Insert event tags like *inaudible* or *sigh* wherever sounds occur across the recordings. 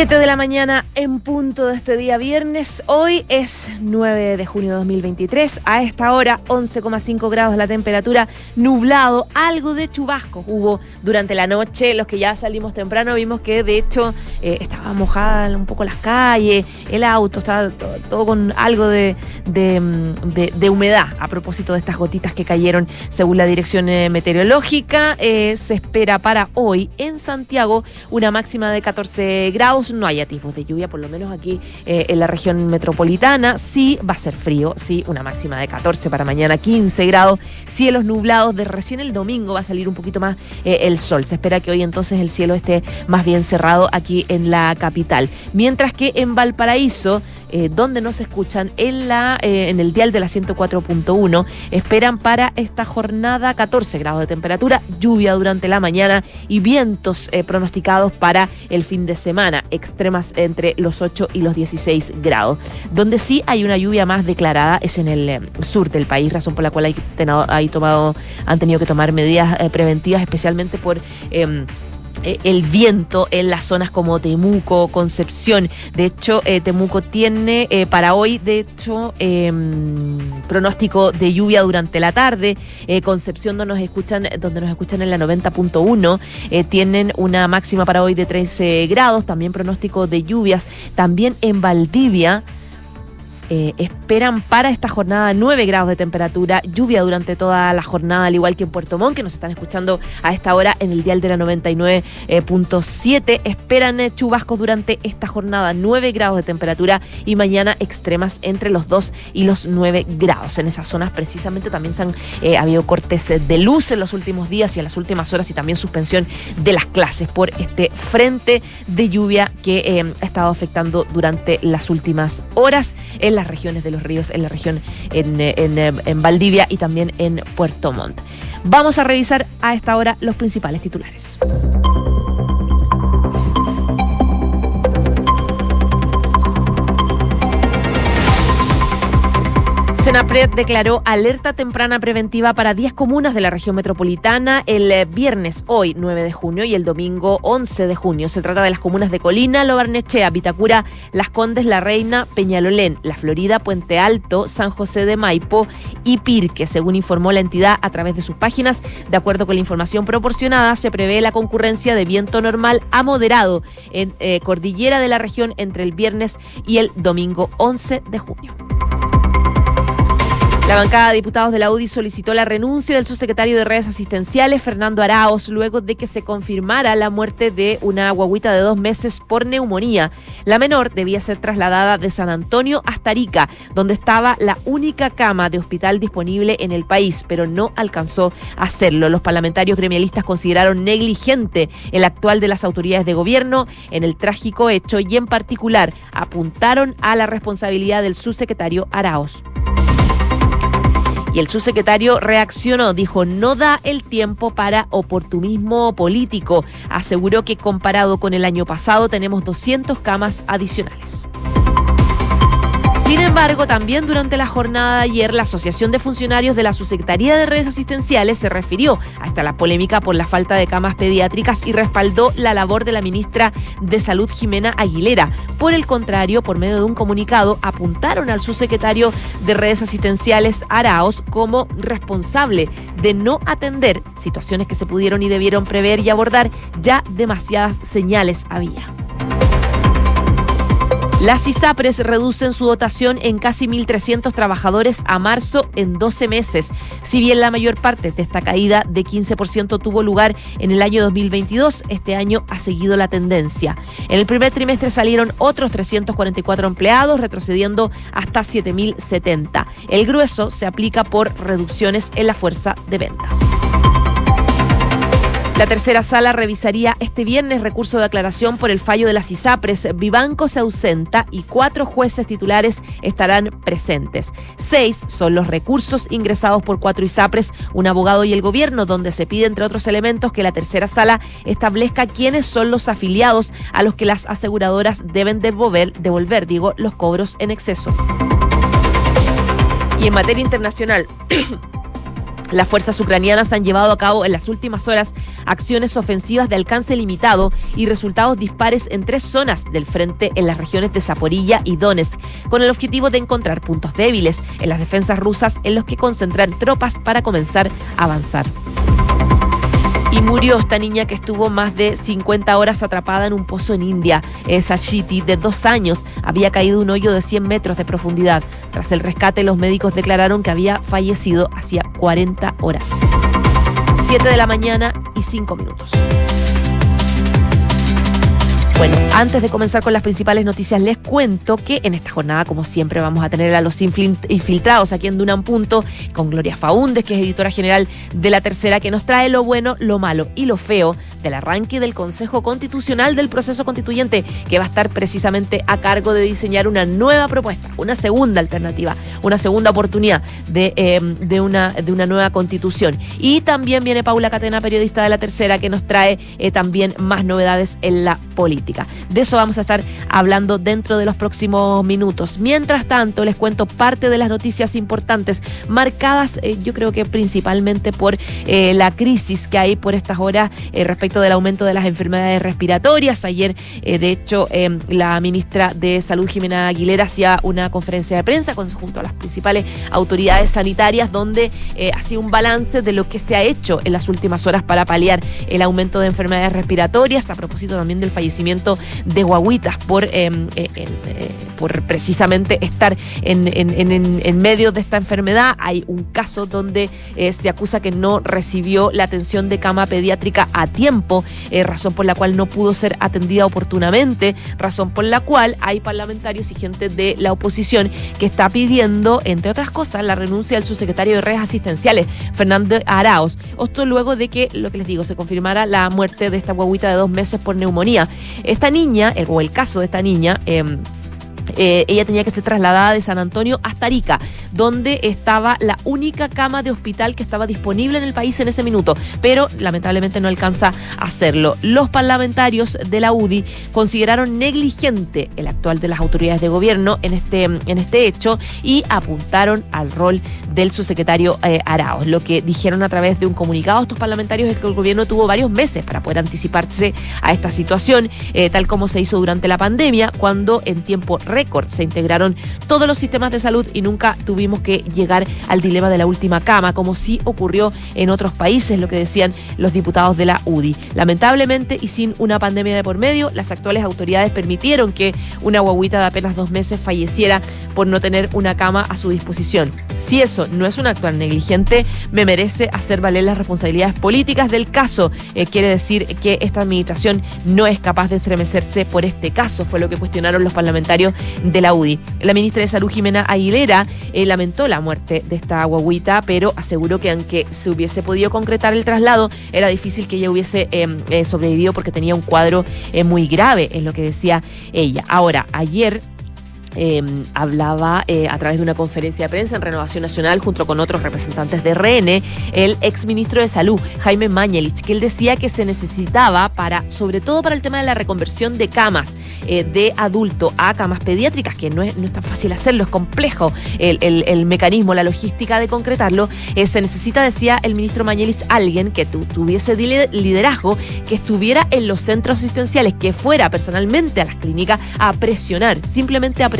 7 de la mañana en punto de este día viernes. Hoy es 9 de junio de 2023. A esta hora 11,5 grados la temperatura, nublado, algo de chubasco hubo durante la noche. Los que ya salimos temprano vimos que de hecho eh, estaba mojada un poco las calles, el auto, estaba todo, con algo de, de, humedad a propósito de estas gotitas que cayeron según la dirección eh, meteorológica. Eh, se espera para hoy en Santiago una máxima de 14 grados no hay atisbos de lluvia, por lo menos aquí eh, en la región metropolitana. Sí va a ser frío, sí, una máxima de 14 para mañana, 15 grados, cielos nublados. De recién el domingo va a salir un poquito más eh, el sol. Se espera que hoy entonces el cielo esté más bien cerrado aquí en la capital. Mientras que en Valparaíso eh, donde nos escuchan en, la, eh, en el dial de la 104.1. Esperan para esta jornada 14 grados de temperatura, lluvia durante la mañana y vientos eh, pronosticados para el fin de semana, extremas entre los 8 y los 16 grados. Donde sí hay una lluvia más declarada es en el sur del país, razón por la cual hay, tomado, han tenido que tomar medidas preventivas, especialmente por em, eh, el viento en las zonas como Temuco, Concepción. De hecho, eh, Temuco tiene eh, para hoy, de hecho, em, pronóstico de lluvia durante la tarde. Concepción donde nos escuchan, donde nos escuchan en la 90.1, tienen una máxima para hoy de 13 grados, también pronóstico de lluvias. También en Valdivia eh, esperan para esta jornada 9 grados de temperatura, lluvia durante toda la jornada, al igual que en Puerto Montt, que nos están escuchando a esta hora en el dial de la 99.7. esperan eh, chubascos durante esta jornada, 9 grados de temperatura y mañana extremas entre los 2 y los 9 grados. En esas zonas precisamente también se han eh, habido cortes de luz en los últimos días y en las últimas horas y también suspensión de las clases por este frente de lluvia que ha estado afectando durante las últimas horas las regiones de los ríos, en la región en, en, en Valdivia y también en Puerto Montt. Vamos a revisar a esta hora los principales titulares. Senapred declaró alerta temprana preventiva para 10 comunas de la región metropolitana el eh, viernes, hoy 9 de junio, y el domingo 11 de junio. Se trata de las comunas de Colina, Lobarnechea, Vitacura, Las Condes, La Reina, Peñalolén, La Florida, Puente Alto, San José de Maipo y Pirque, según informó la entidad a través de sus páginas. De acuerdo con la información proporcionada, se prevé la concurrencia de viento normal a moderado en eh, cordillera de la región entre el viernes y el domingo 11 de junio. La bancada de diputados de la UDI solicitó la renuncia del subsecretario de redes asistenciales, Fernando Araos, luego de que se confirmara la muerte de una guaguita de dos meses por neumonía. La menor debía ser trasladada de San Antonio hasta Arica, donde estaba la única cama de hospital disponible en el país, pero no alcanzó a hacerlo. Los parlamentarios gremialistas consideraron negligente el actual de las autoridades de gobierno en el trágico hecho y en particular apuntaron a la responsabilidad del subsecretario Araos. Y el subsecretario reaccionó, dijo, no da el tiempo para oportunismo político. Aseguró que comparado con el año pasado tenemos 200 camas adicionales. Sin embargo, también durante la jornada de ayer, la Asociación de Funcionarios de la Subsecretaría de Redes Asistenciales se refirió hasta la polémica por la falta de camas pediátricas y respaldó la labor de la ministra de Salud, Jimena Aguilera. Por el contrario, por medio de un comunicado, apuntaron al subsecretario de Redes Asistenciales, Araos, como responsable de no atender situaciones que se pudieron y debieron prever y abordar, ya demasiadas señales había. Las ISAPRES reducen su dotación en casi 1.300 trabajadores a marzo en 12 meses. Si bien la mayor parte de esta caída de 15% tuvo lugar en el año 2022, este año ha seguido la tendencia. En el primer trimestre salieron otros 344 empleados, retrocediendo hasta 7.070. El grueso se aplica por reducciones en la fuerza de ventas. La tercera sala revisaría este viernes recurso de aclaración por el fallo de las ISAPRES. Vivanco se ausenta y cuatro jueces titulares estarán presentes. Seis son los recursos ingresados por cuatro ISAPRES, un abogado y el gobierno, donde se pide, entre otros elementos, que la tercera sala establezca quiénes son los afiliados a los que las aseguradoras deben devolver, devolver digo, los cobros en exceso. Y en materia internacional, *clears throat* Las fuerzas ucranianas han llevado a cabo en las últimas horas acciones ofensivas de alcance limitado y resultados dispares en tres zonas del frente en las regiones de Zaporilla y Donetsk, con el objetivo de encontrar puntos débiles en las defensas rusas en los que concentran tropas para comenzar a avanzar. Y murió esta niña que estuvo más de 50 horas atrapada en un pozo en India. Sachiti, de dos años, había caído un hoyo de 100 metros de profundidad. Tras el rescate, los médicos declararon que había fallecido hacía 40 horas. 7 de la mañana y 5 minutos. Bueno, antes de comenzar con las principales noticias, les cuento que en esta jornada, como siempre, vamos a tener a los infiltrados aquí en Dunan Punto con Gloria Faúndez, que es editora general de La Tercera, que nos trae lo bueno, lo malo y lo feo del arranque del Consejo Constitucional del proceso constituyente, que va a estar precisamente a cargo de diseñar una nueva propuesta, una segunda alternativa, una segunda oportunidad de, em, una nueva constitución. Y también viene Paula Catena, periodista de La Tercera, que nos trae eh, también más novedades en la política. De eso vamos a estar hablando dentro de los próximos minutos. Mientras tanto, les cuento parte de las noticias importantes marcadas, eh, yo creo que principalmente por eh, la crisis que hay por estas horas eh, respecto del aumento de las enfermedades respiratorias. Ayer, de hecho, la ministra de Salud, Jimena Aguilera, hacía una conferencia de prensa junto a las principales autoridades sanitarias donde hacía un balance de lo que se ha hecho en las últimas horas para paliar el aumento de enfermedades respiratorias, a propósito también del fallecimiento de guaguitas por, eh, eh, por precisamente estar en, en, medio de esta enfermedad. Hay un caso donde eh, se acusa que no recibió la atención de cama pediátrica a tiempo, razón por la cual no pudo ser atendida oportunamente, razón por la cual hay parlamentarios y gente de la oposición que está pidiendo, entre otras cosas, la renuncia del subsecretario de redes asistenciales, Fernando Araos. Esto luego de que, lo que les digo, se confirmara la muerte de esta guaguita de dos meses por neumonía. Esta niña, o el caso de esta niña, eh, eh, ella tenía que ser trasladada de San Antonio hasta Arica, donde estaba la única cama de hospital que estaba disponible en el país en ese minuto, pero lamentablemente no alcanza a hacerlo. Los parlamentarios de la UDI consideraron negligente el actual de las autoridades de gobierno en este, en este hecho y apuntaron al rol del subsecretario eh, Araos. Lo que dijeron a través de un comunicado estos parlamentarios es que el gobierno tuvo varios meses para poder anticiparse a esta situación, eh, tal como se hizo durante la pandemia, cuando en tiempo real se integraron todos los sistemas de salud y nunca tuvimos que llegar al dilema de la última cama, como sí ocurrió en otros países, lo que decían los diputados de la UDI. Lamentablemente y sin una pandemia de por medio, las actuales autoridades permitieron que una guaguita de apenas dos meses falleciera por no tener una cama a su disposición. Si eso no es un actual negligente, me merece hacer valer las responsabilidades políticas del caso. Eh, quiere decir que esta administración no es capaz de estremecerse por este caso, fue lo que cuestionaron los parlamentarios de la UDI. La ministra de Salud, Jimena Aguilera, eh, lamentó la muerte de esta guaguita, pero aseguró que aunque se hubiese podido concretar el traslado, era difícil que ella hubiese em, eh, sobrevivido porque tenía un cuadro muy grave, es lo que decía ella. Ahora, ayer Em, hablaba eh, a través de una conferencia de prensa en Renovación Nacional junto con otros representantes de RN, el exministro de Salud, Jaime Mañelich, que él decía que se necesitaba para, sobre todo para el tema de la reconversión de camas eh, de adulto a camas pediátricas, que no es, no es tan fácil hacerlo, es complejo el, el, mecanismo, la logística de concretarlo, eh, se necesita, decía el ministro Mañelich, alguien que tuviese liderazgo, que estuviera en los centros asistenciales, que fuera personalmente a las clínicas a presionar, simplemente a presionar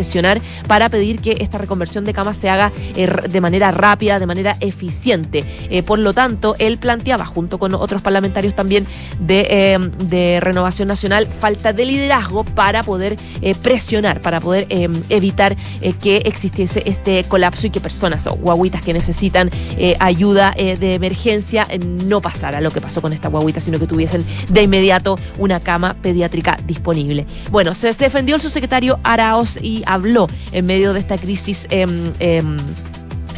para pedir que esta reconversión de camas se haga eh, de manera rápida, de manera eficiente. Eh, por lo tanto, él planteaba, junto con otros parlamentarios también de, eh, de Renovación Nacional, falta de liderazgo para poder presionar, para poder evitar que existiese este colapso y que personas o guaguitas que necesitan ayuda de emergencia no pasara lo que pasó con esta guaguita, sino que tuviesen de inmediato una cama pediátrica disponible. Bueno, se defendió el subsecretario Araos y habló en medio de esta crisis. Em, em,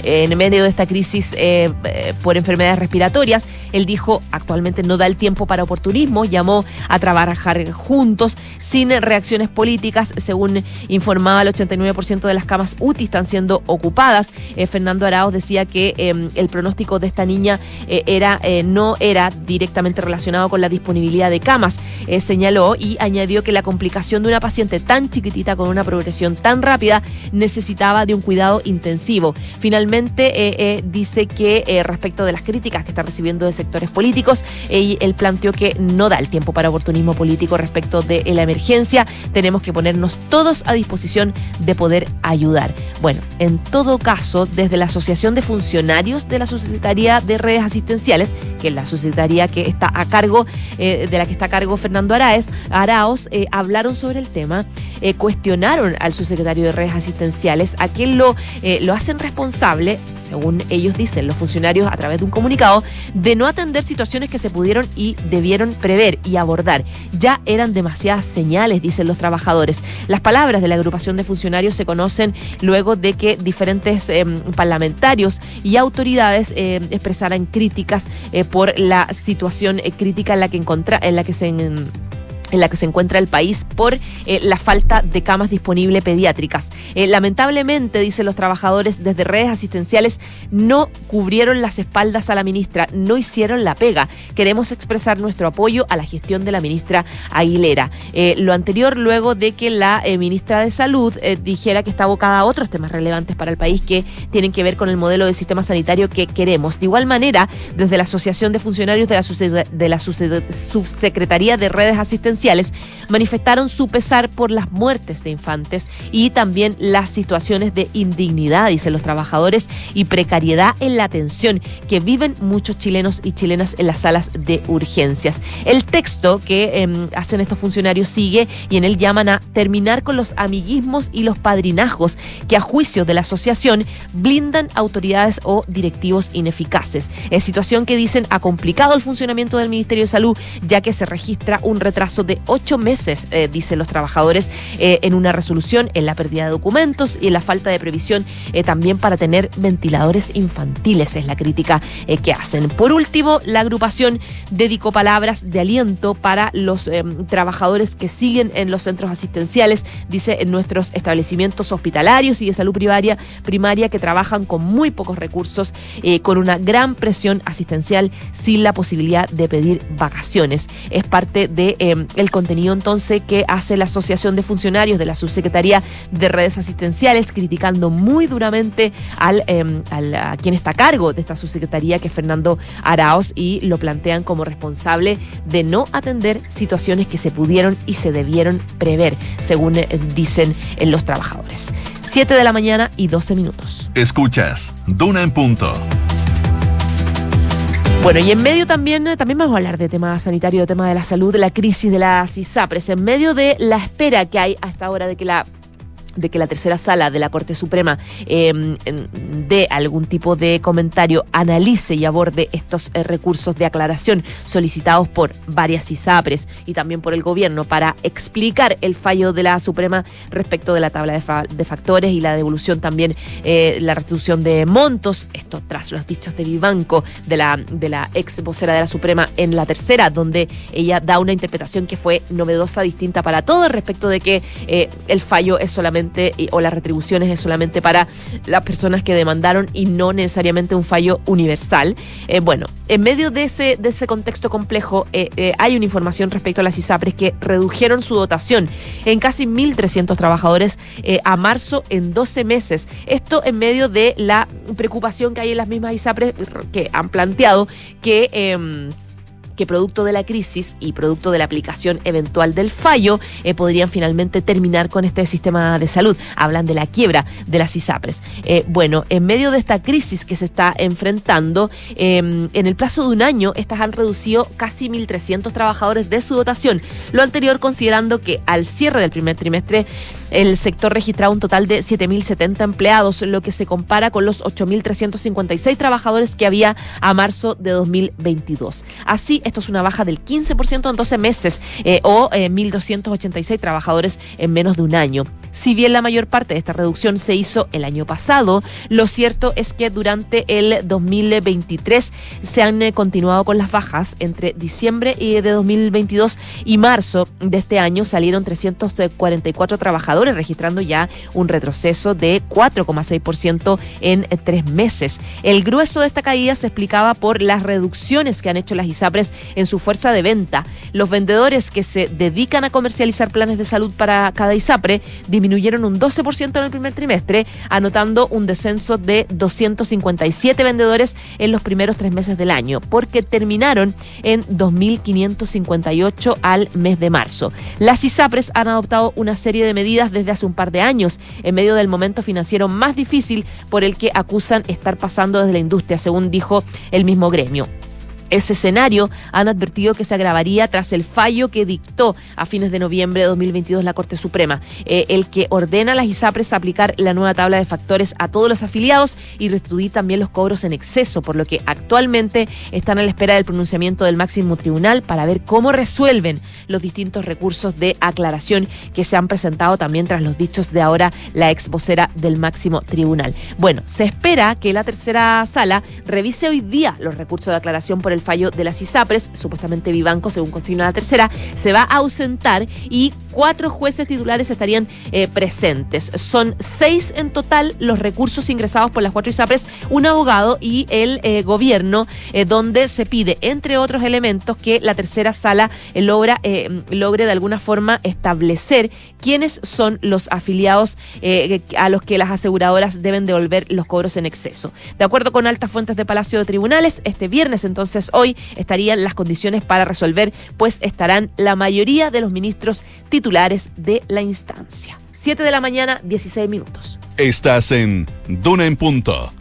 en medio de esta crisis eh, eh, por enfermedades respiratorias, Él dijo, actualmente no da el tiempo para oportunismo, llamó a trabajar juntos sin reacciones políticas. Según informaba, el 89% de las camas UTI están siendo ocupadas. Eh, Fernando Arauz decía que em, el pronóstico de esta niña eh, era eh, no era directamente relacionado con la disponibilidad de camas, señaló y añadió que la complicación de una paciente tan chiquitita con una progresión tan rápida necesitaba de un cuidado intensivo. Finalmente, dice que respecto de las críticas que está recibiendo de sectores políticos, él planteó que no da el tiempo para oportunismo político respecto de la emergencia. Tenemos que ponernos todos a disposición de poder ayudar. Bueno, en todo caso, desde la Asociación de Funcionarios de la Subsecretaría de Redes Asistenciales, que es la subsecretaría que está a cargo, eh, de la que está a cargo Fernando Araez, Araos, eh, hablaron sobre el tema, eh, cuestionaron al subsecretario de Redes Asistenciales, a quien lo, lo hacen responsable, según ellos dicen, los funcionarios a través de un comunicado, de no atender situaciones que se pudieron y debieron prever y abordar. Ya eran demasiadas señales, dicen los trabajadores. Las palabras de la agrupación de funcionarios se conocen luego de que diferentes em, parlamentarios y autoridades em, expresaran críticas eh, por la situación eh, crítica en la que, encontra, en la que se la que se encuentra el país por eh, la falta de camas disponibles pediátricas. Eh, lamentablemente, dicen los trabajadores desde redes asistenciales, no cubrieron las espaldas a la ministra, no hicieron la pega. Queremos expresar nuestro apoyo a la gestión de la ministra Aguilera. Eh, lo anterior luego de que la ministra de Salud dijera que está abocada a otros temas relevantes para el país que tienen que ver con el modelo de sistema sanitario que queremos. De igual manera, desde la Asociación de Funcionarios de la, de la Subsecretaría de Redes Asistenciales, manifestaron su pesar por las muertes de infantes y también las situaciones de indignidad, dicen los trabajadores, y precariedad en la atención que viven muchos chilenos y chilenas en las salas de urgencias. El texto que em, hacen estos funcionarios sigue y en él llaman a terminar con los amiguismos y los padrinajos que a juicio de la asociación blindan autoridades o directivos ineficaces. Es situación que dicen ha complicado el funcionamiento del Ministerio de Salud ya que se registra un retraso de ocho meses, eh, dicen los trabajadores, eh, en una resolución, en la pérdida de documentos y en la falta de previsión eh, también para tener ventiladores infantiles, es la crítica que hacen. Por último, la agrupación dedicó palabras de aliento para los trabajadores que siguen en los centros asistenciales, dice en nuestros establecimientos hospitalarios y de salud primaria, primaria que trabajan con muy pocos recursos, con una gran presión asistencial sin la posibilidad de pedir vacaciones. Es parte de el contenido entonces que hace la Asociación de Funcionarios de la Subsecretaría de Redes Asistenciales, criticando muy duramente al, em, a quien está a cargo de esta subsecretaría, que es Fernando Araos, y lo plantean como responsable de no atender situaciones que se pudieron y se debieron prever, según eh, dicen eh, los trabajadores. 7 de la mañana y 12 minutos. Escuchas, Duna en punto. Bueno, y en medio también, eh, también vamos a hablar de tema sanitario, de tema de la salud, de la crisis de las ISAPRES, en medio de la espera que hay hasta ahora de que la de que la tercera sala de la Corte Suprema eh, dé algún tipo de comentario, analice y aborde estos eh, recursos de aclaración solicitados por varias ISAPRES y también por el gobierno para explicar el fallo de la Suprema respecto de la tabla de, factores y la devolución también, eh, la restitución de montos, esto tras los dichos de Vivanco, de la, de la ex vocera de la Suprema en la tercera, donde ella da una interpretación que fue novedosa, distinta para todos respecto de que eh, el fallo es solamente o las retribuciones es solamente para las personas que demandaron y no necesariamente un fallo universal. Eh, bueno, en medio de ese, de ese contexto complejo eh, eh, hay una información respecto a las ISAPRES que redujeron su dotación en casi 1.300 trabajadores a marzo en 12 meses. Esto en medio de la preocupación que hay en las mismas ISAPRES que han planteado que em, que producto de la crisis y producto de la aplicación eventual del fallo eh, podrían finalmente terminar con este sistema de salud. Hablan de la quiebra de las ISAPRES. Eh, bueno, en medio de esta crisis que se está enfrentando, em, en el plazo de un año, estas han reducido casi 1.300 trabajadores de su dotación. Lo anterior considerando que al cierre del primer trimestre El sector registraba un total de 7.070 empleados, lo que se compara con los 8.356 trabajadores que había a marzo de 2022. Así, esto es una baja del 15% en 12 meses eh, o 1.286 eh, trabajadores en menos de un año. Si bien la mayor parte de esta reducción se hizo el año pasado, lo cierto es que durante el 2023 se han eh, continuado con las bajas. Entre diciembre de 2022 y marzo de este año salieron 344 trabajadores, registrando ya un retroceso de 4,6% en tres meses. El grueso de esta caída se explicaba por las reducciones que han hecho las ISAPRES en su fuerza de venta. Los vendedores que se dedican a comercializar planes de salud para cada ISAPRE disminuyeron un 12% en el primer trimestre, anotando un descenso de 257 vendedores en los primeros tres meses del año, porque terminaron en 2.558 al mes de marzo. Las ISAPRES han adoptado una serie de medidas desde hace un par de años, en medio del momento financiero más difícil por el que acusan estar pasando desde la industria, según dijo el mismo gremio ese escenario han advertido que se agravaría tras el fallo que dictó a fines de noviembre de 2022 la Corte Suprema, eh, el que ordena a las ISAPRES aplicar la nueva tabla de factores a todos los afiliados y restituir también los cobros en exceso, por lo que actualmente están a la espera del pronunciamiento del máximo tribunal para ver cómo resuelven los distintos recursos de aclaración que se han presentado también tras los dichos de ahora la ex vocera del máximo tribunal. Bueno, se espera que la tercera sala revise hoy día los recursos de aclaración por el fallo de las ISAPRES, supuestamente Vivanco, según consigna la tercera, se va a ausentar y cuatro jueces titulares estarían eh, presentes. Son seis en total los recursos ingresados por las cuatro ISAPRES, un abogado y el eh, gobierno, eh, donde se pide, entre otros elementos, que la tercera sala logra, logre de alguna forma establecer quiénes son los afiliados a los que las aseguradoras deben devolver los cobros en exceso. De acuerdo con altas fuentes de Palacio de Tribunales, este viernes entonces hoy estarían las condiciones para resolver, pues estarán la mayoría de los ministros titulares de la instancia. 7 de la mañana, 16 minutos. Estás en Duna en Punto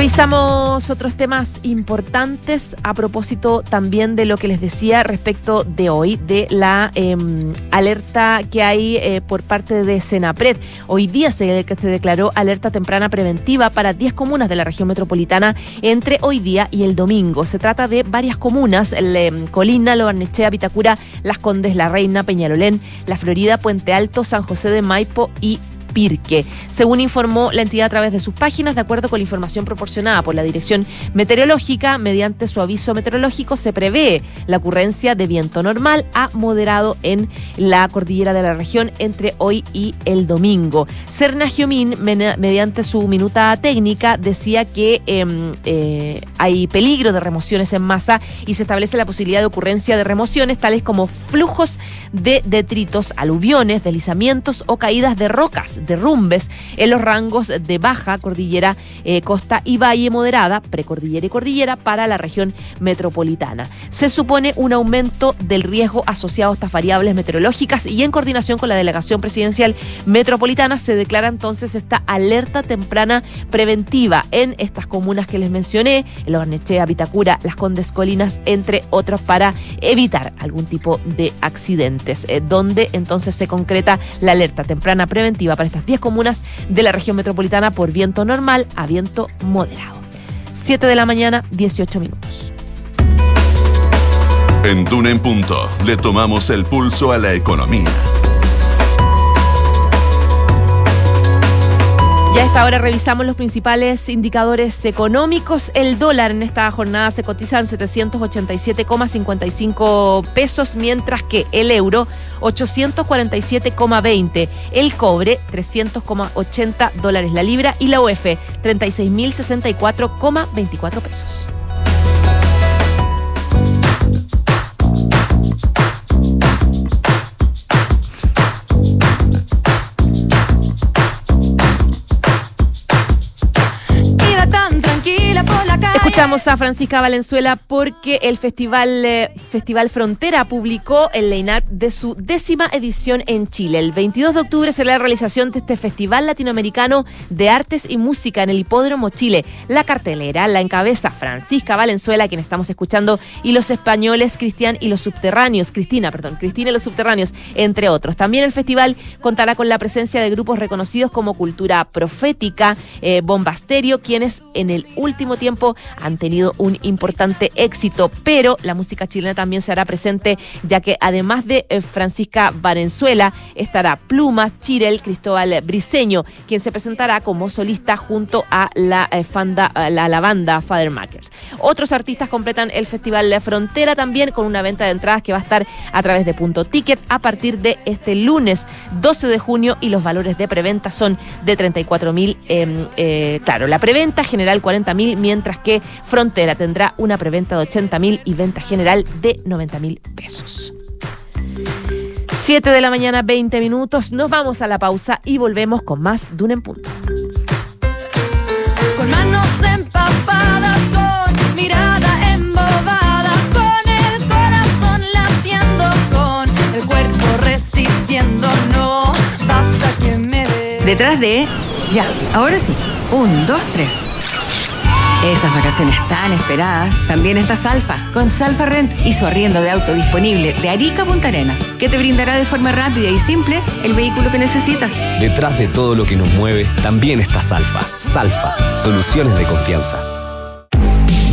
Revisamos otros temas importantes a propósito también de lo que les decía respecto de hoy, de la em, alerta que hay eh, por parte de Senapred. Hoy día se, se declaró alerta temprana preventiva para 10 comunas de la región metropolitana entre hoy día y el domingo. Se trata de varias comunas, em, Colina, Lobarnechea, Vitacura, Las Condes, La Reina, Peñalolén, La Florida, Puente Alto, San José de Maipo y Pirque. Según informó la entidad a través de sus páginas, de acuerdo con la información proporcionada por la Dirección Meteorológica, mediante su aviso meteorológico se prevé la ocurrencia de viento normal a moderado en la cordillera de la región entre hoy y el domingo. Serna Giomín, mediante su minuta técnica, decía que em, eh, hay peligro de remociones en masa y se establece la posibilidad de ocurrencia de remociones tales como flujos de detritos, aluviones, deslizamientos o caídas de rocas derrumbes en los rangos de baja cordillera, eh, costa y valle moderada, precordillera y cordillera para la región metropolitana. Se supone un aumento del riesgo asociado a estas variables meteorológicas y en coordinación con la delegación presidencial metropolitana se declara entonces esta alerta temprana preventiva en estas comunas que les mencioné, el Ornechea, Vitacura, Las Condes Colinas, entre otros, para evitar algún tipo de accidentes, eh, donde entonces se concreta la alerta temprana preventiva para estas 10 comunas de la región metropolitana por viento normal a viento moderado. 7 de la mañana, 18 minutos. En Duna en Punto le tomamos el pulso a la economía. Ya a esta hora revisamos los principales indicadores económicos. El dólar en esta jornada se cotiza en 787,55 pesos, mientras que el euro 847,20, el cobre 300,80 dólares la libra y la UF 36.064,24 pesos. Vamos a Francisca Valenzuela porque el Festival, eh, Festival Frontera publicó el line-up de su décima edición en Chile. El 22 de octubre será la realización de este Festival Latinoamericano de Artes y Música en el Hipódromo Chile. La cartelera la encabeza Francisca Valenzuela, quien estamos escuchando, y los españoles Cristian y los subterráneos, Cristina, perdón, Cristina y los subterráneos, entre otros. También el festival contará con la presencia de grupos reconocidos como Cultura Profética, eh, Bombasterio, quienes en el último tiempo han tenido un importante éxito, pero la música chilena también se hará presente, ya que además de eh, Francisca Valenzuela, estará Pluma, Chirel, Cristóbal Briseño, quien se presentará como solista junto a la, eh, fanda, la, banda Father Makers. Otros artistas completan el Festival La Frontera también con una venta de entradas que va a estar a través de Punto Ticket a partir de este lunes 12 de junio y los valores de preventa son de 34 mil. Em, eh, claro, la preventa general 40 mil, mientras que Frontera tendrá una preventa de 80 mil y venta general de 90 mil pesos. 7 de la mañana, 20 minutos. Nos vamos a la pausa y volvemos con más Duna en Punto. Con manos empapadas, con mirada embobada, con el corazón latiendo, con el cuerpo resistiendo. No basta que me dé. Detrás de... Ya, ahora sí. Un, dos, tres. Esas vacaciones tan esperadas. También está Salfa, con Salfa Rent y su arriendo de auto disponible de Arica Punta Arena, que te brindará de forma rápida y simple el vehículo que necesitas. Detrás de todo lo que nos mueve, también está Salfa. Salfa, soluciones de confianza.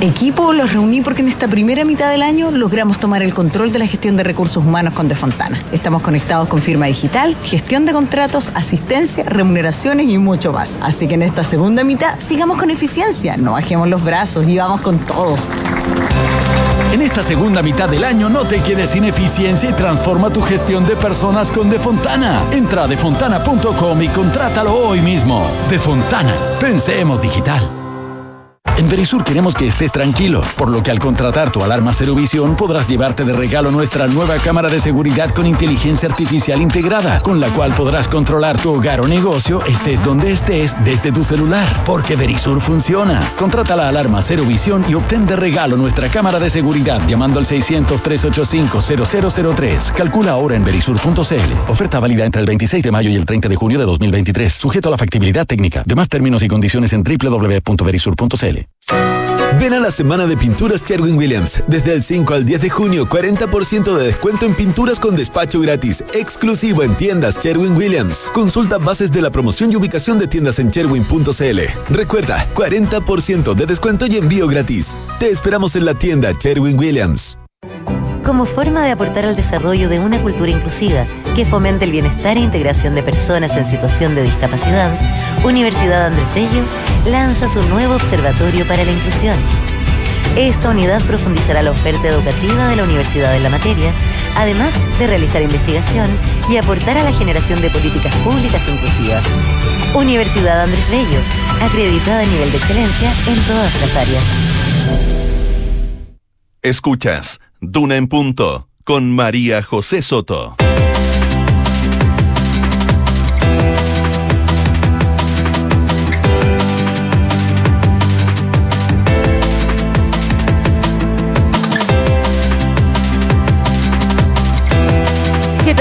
Equipo, los reuní porque en esta primera mitad del año logramos tomar el control de la gestión de recursos humanos con De Fontana. Estamos conectados con firma digital, gestión de contratos, asistencia, remuneraciones y mucho más. Así que en esta segunda mitad sigamos con eficiencia, no bajemos los brazos y vamos con todo. En esta segunda mitad del año no te quedes sin eficiencia y transforma tu gestión de personas con Defontana. Entra a defontana.com y contrátalo hoy mismo. Defontana, pensemos digital. En Verisur queremos que estés tranquilo, por lo que al contratar tu alarma Cero Visión podrás llevarte de regalo nuestra nueva cámara de seguridad con inteligencia artificial integrada, con la cual podrás controlar tu hogar o negocio estés donde estés desde tu celular, porque Verisur funciona. Contrata la alarma Cero Visión y obtén de regalo nuestra cámara de seguridad llamando al 600-385-0003. Calcula ahora en verisur.cl. Oferta válida entre el 26 de mayo y el 30 de junio de 2023, sujeto a la factibilidad técnica. Demás términos y condiciones en www.verisur.cl. Ven a la semana de pinturas Sherwin Williams. Desde el 5 al 10 de junio, 40% de descuento en pinturas con despacho gratis, exclusivo en tiendas Sherwin Williams. Consulta bases de la promoción y ubicación de tiendas en sherwin.cl. Recuerda, 40% de descuento y envío gratis. Te esperamos en la tienda Sherwin Williams. Como forma de aportar al desarrollo de una cultura inclusiva que fomente el bienestar e integración de personas en situación de discapacidad, Universidad Andrés Bello lanza su nuevo Observatorio para la Inclusión. Esta unidad profundizará la oferta educativa de la universidad en la materia, además de realizar investigación y aportar a la generación de políticas públicas inclusivas. Universidad Andrés Bello, acreditada a nivel de excelencia en todas las áreas. Escuchas Duna en Punto con María José Soto.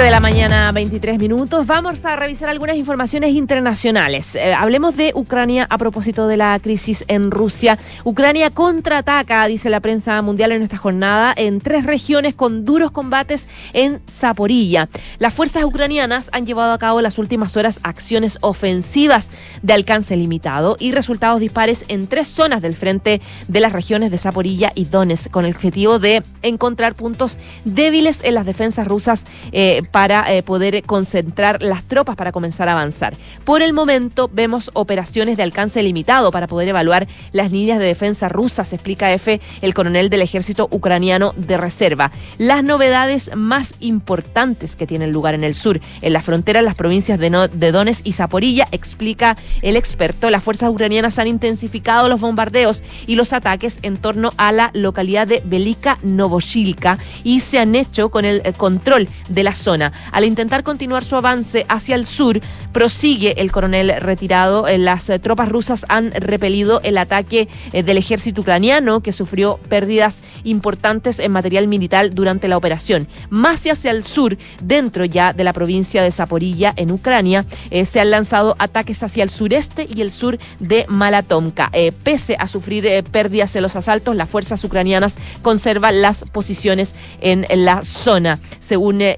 De la mañana, 23 minutos. Vamos a revisar algunas informaciones internacionales. Eh, hablemos de Ucrania a propósito de la crisis en Rusia. Ucrania contraataca, dice la prensa mundial en esta jornada, en tres regiones con duros combates en Zaporilla. Las fuerzas ucranianas han llevado a cabo las últimas horas acciones ofensivas de alcance limitado y resultados dispares en tres zonas del frente de las regiones de Zaporilla y Donetsk, con el objetivo de encontrar puntos débiles en las defensas rusas. Eh, para eh, poder concentrar las tropas para comenzar a avanzar. Por el momento vemos operaciones de alcance limitado para poder evaluar las líneas de defensa rusas, explica F el coronel del ejército ucraniano de reserva. Las novedades más importantes que tienen lugar en el sur, en la frontera las provincias de, no, Donetsk y Zaporilla, explica el experto, las fuerzas ucranianas han intensificado los bombardeos y los ataques en torno a la localidad de Velika Novoshilka y se han hecho con el eh, control de la zona. Al intentar continuar su avance hacia el sur, prosigue el coronel retirado. Eh, las eh, tropas rusas han repelido el ataque del ejército ucraniano que sufrió pérdidas importantes en material militar durante la operación. Más hacia el sur, dentro ya de la provincia de Zaporilla, en Ucrania, se han lanzado ataques hacia el sureste y el sur de Malatomka. pese a sufrir pérdidas en los asaltos, las fuerzas ucranianas conservan las posiciones en la zona, según eh,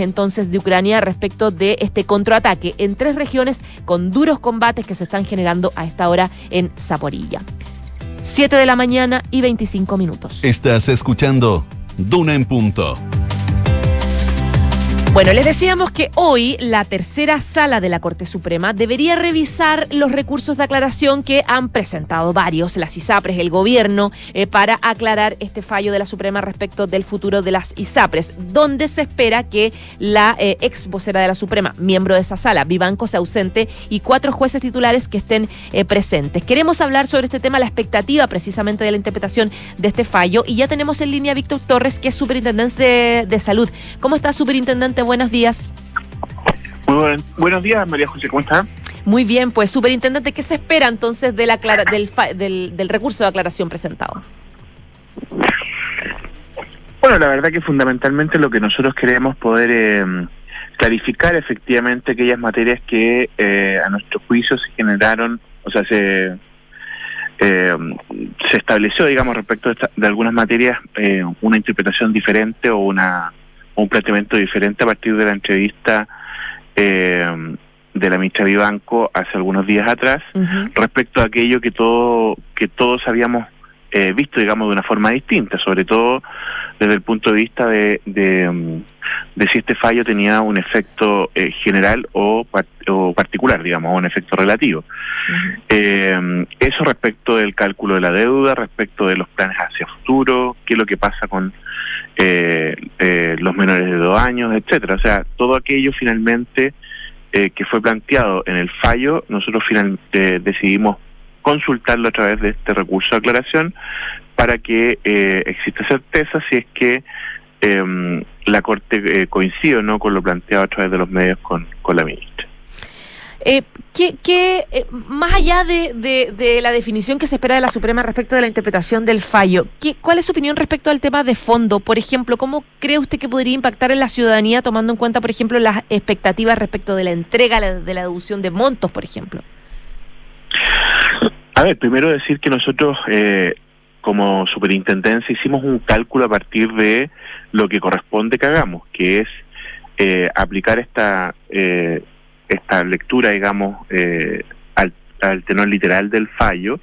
entonces de Ucrania respecto de este contraataque en tres regiones con duros combates que se están generando a esta hora en Zaporilla. 7 de la mañana y 25 minutos. Estás escuchando Duna en punto. Bueno, les decíamos que hoy la tercera sala de la Corte Suprema debería revisar los recursos de aclaración que han presentado varios, las ISAPRES, el gobierno, eh, para aclarar este fallo de la Suprema respecto del futuro de las ISAPRES, donde se espera que la eh, ex vocera de la Suprema, miembro de esa sala, Vivanco, se ausente y cuatro jueces titulares que estén eh, presentes. Queremos hablar sobre este tema, la expectativa precisamente de la interpretación de este fallo, y ya tenemos en línea a Víctor Torres, que es superintendente de, de salud. ¿Cómo está, superintendente? Buenos días. Muy buenos días, María José, ¿cómo está? Muy bien, pues superintendente, ¿qué se espera entonces del, del, del, recurso de aclaración presentado? Bueno, la verdad que fundamentalmente lo que nosotros queremos poder eh, clarificar efectivamente aquellas materias que eh, a nuestro juicio se generaron, o sea, se, eh, se estableció, digamos, respecto de, de algunas materias, una interpretación diferente o una un planteamiento diferente a partir de la entrevista eh, de la ministra Vivanco hace algunos días atrás respecto a aquello que todo que todos habíamos eh, visto digamos de una forma distinta sobre todo desde el punto de vista de, de, mm, si este fallo tenía un efecto eh, general o, o, particular digamos un efecto relativo. Eso respecto del cálculo de la deuda respecto de los planes hacia futuro qué es lo que pasa con eh, eh, los menores de dos años, etcétera. O sea, todo aquello finalmente eh, que fue planteado en el fallo, nosotros finalmente decidimos consultarlo a través de este recurso de aclaración para que eh, exista certeza si es que em, la Corte coincide o no con lo planteado a través de los medios con, con la ministra. Eh, ¿qué, eh, más allá de, la definición que se espera de la Suprema respecto de la interpretación del fallo, ¿qué, ¿cuál es su opinión respecto al tema de fondo? Por ejemplo, ¿cómo cree usted que podría impactar en la ciudadanía tomando en cuenta, por ejemplo, las expectativas respecto de la entrega de la deducción de montos, por ejemplo? A ver, primero decir que nosotros, eh, como superintendencia, hicimos un cálculo a partir de lo que corresponde que hagamos, que es eh, aplicar esta eh, esta lectura, digamos, eh, al, tenor literal del fallo,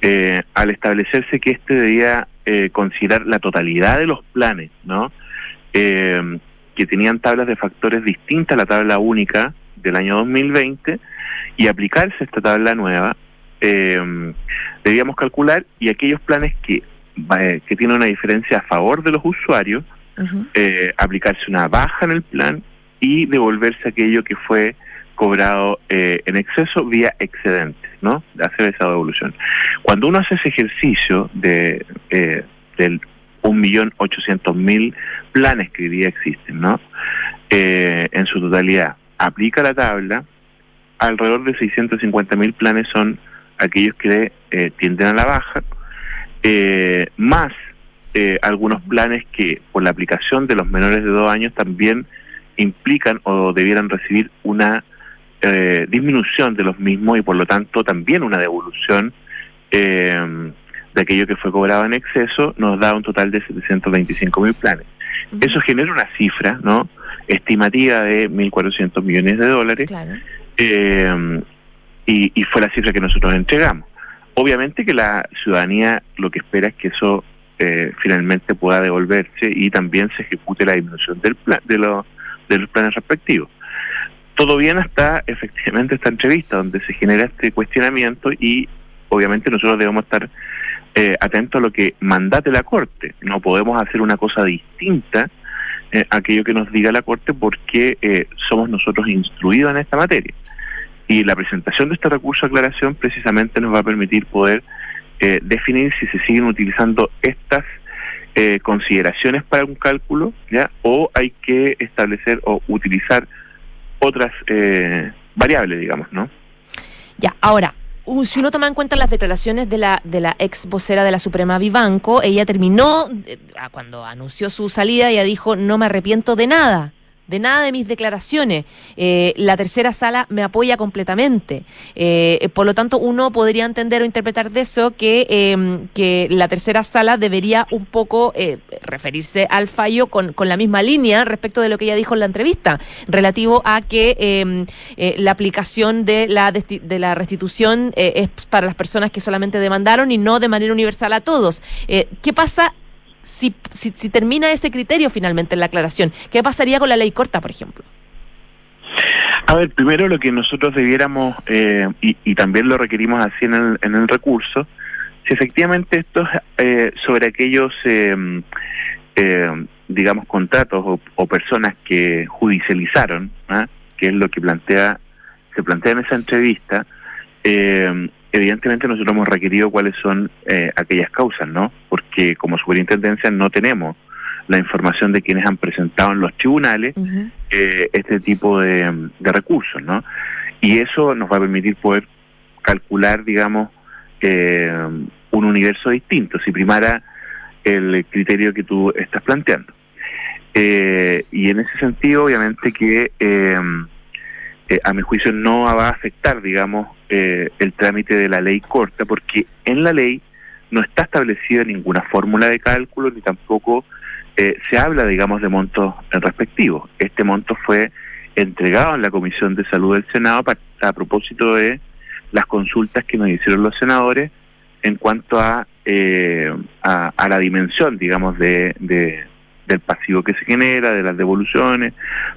eh, al establecerse que este debía eh, considerar la totalidad de los planes, ¿no? que tenían tablas de factores distintas a la tabla única del año 2020 y aplicarse esta tabla nueva, debíamos calcular y aquellos planes que, que tienen una diferencia a favor de los usuarios, aplicarse una baja en el plan y devolverse aquello que fue cobrado eh, en exceso vía excedente, ¿no? Hacer esa devolución. Cuando uno hace ese ejercicio de eh, del un millón ochocientos mil planes que hoy día existen, ¿no? Eh, en su totalidad, aplica la tabla, alrededor de 650 mil planes son aquellos que eh, tienden a la baja, eh, más eh, algunos planes que por la aplicación de los menores de dos años también implican o debieran recibir una eh, disminución de los mismos y por lo tanto también una devolución eh, de aquello que fue cobrado en exceso, nos da un total de 725 mil planes. Eso genera una cifra no estimativa de 1.400 millones de dólares eh, y, y fue la cifra que nosotros entregamos. Obviamente que la ciudadanía lo que espera es que eso eh, finalmente pueda devolverse y también se ejecute la disminución del plan, de, los de los planes respectivos. Todo bien hasta *laughs* efectivamente esta entrevista donde se genera este cuestionamiento y obviamente nosotros debemos estar eh, atentos a lo que mandate la Corte. No podemos hacer una cosa distinta eh, a aquello que nos diga la Corte porque eh, somos nosotros instruidos en esta materia. Y la presentación de este recurso de aclaración precisamente nos va a permitir poder eh, definir si se siguen utilizando estas eh, consideraciones para un cálculo, ¿ya? O hay que establecer o utilizar otras eh, variables, digamos, ¿no? Ya, ahora, si uno toma en cuenta las declaraciones de la, de la ex vocera de la Suprema Vivanco, ella terminó, eh, cuando anunció su salida, ella dijo, no me arrepiento de nada. De nada de mis declaraciones. Eh, la tercera sala me apoya completamente. Eh, por lo tanto, uno podría entender o interpretar de eso que, que la tercera sala debería un poco eh, referirse al fallo con, la misma línea respecto de lo que ella dijo en la entrevista, relativo a que eh, eh, la aplicación de la, de la restitución eh, es para las personas que solamente demandaron y no de manera universal a todos. ¿Qué pasa si, si, si termina ese criterio finalmente en la aclaración? ¿Qué pasaría con la ley corta, por ejemplo? A ver, primero lo que nosotros debiéramos, eh, y, también lo requerimos así en el, en el recurso, si efectivamente esto es eh, sobre aquellos, eh, digamos, contratos o, o personas que judicializaron, ¿ah? que es lo que plantea se plantea en esa entrevista, eh, evidentemente nosotros hemos requerido cuáles son eh, aquellas causas, ¿no? Porque como superintendencia no tenemos la información de quienes han presentado en los tribunales eh, este tipo de, de recursos, ¿no? Y eso nos va a permitir poder calcular, digamos, eh, un universo distinto, si primara el criterio que tú estás planteando. Eh, y en ese sentido, obviamente que eh, a mi juicio no va a afectar, digamos, eh, el trámite de la ley corta, porque en la ley no está establecida ninguna fórmula de cálculo ni tampoco eh, se habla, digamos, de montos respectivos. Este monto fue entregado en la Comisión de Salud del Senado a propósito de las consultas que nos hicieron los senadores en cuanto a, eh, a, a la dimensión, digamos, de, de- del pasivo que se genera, de las devoluciones,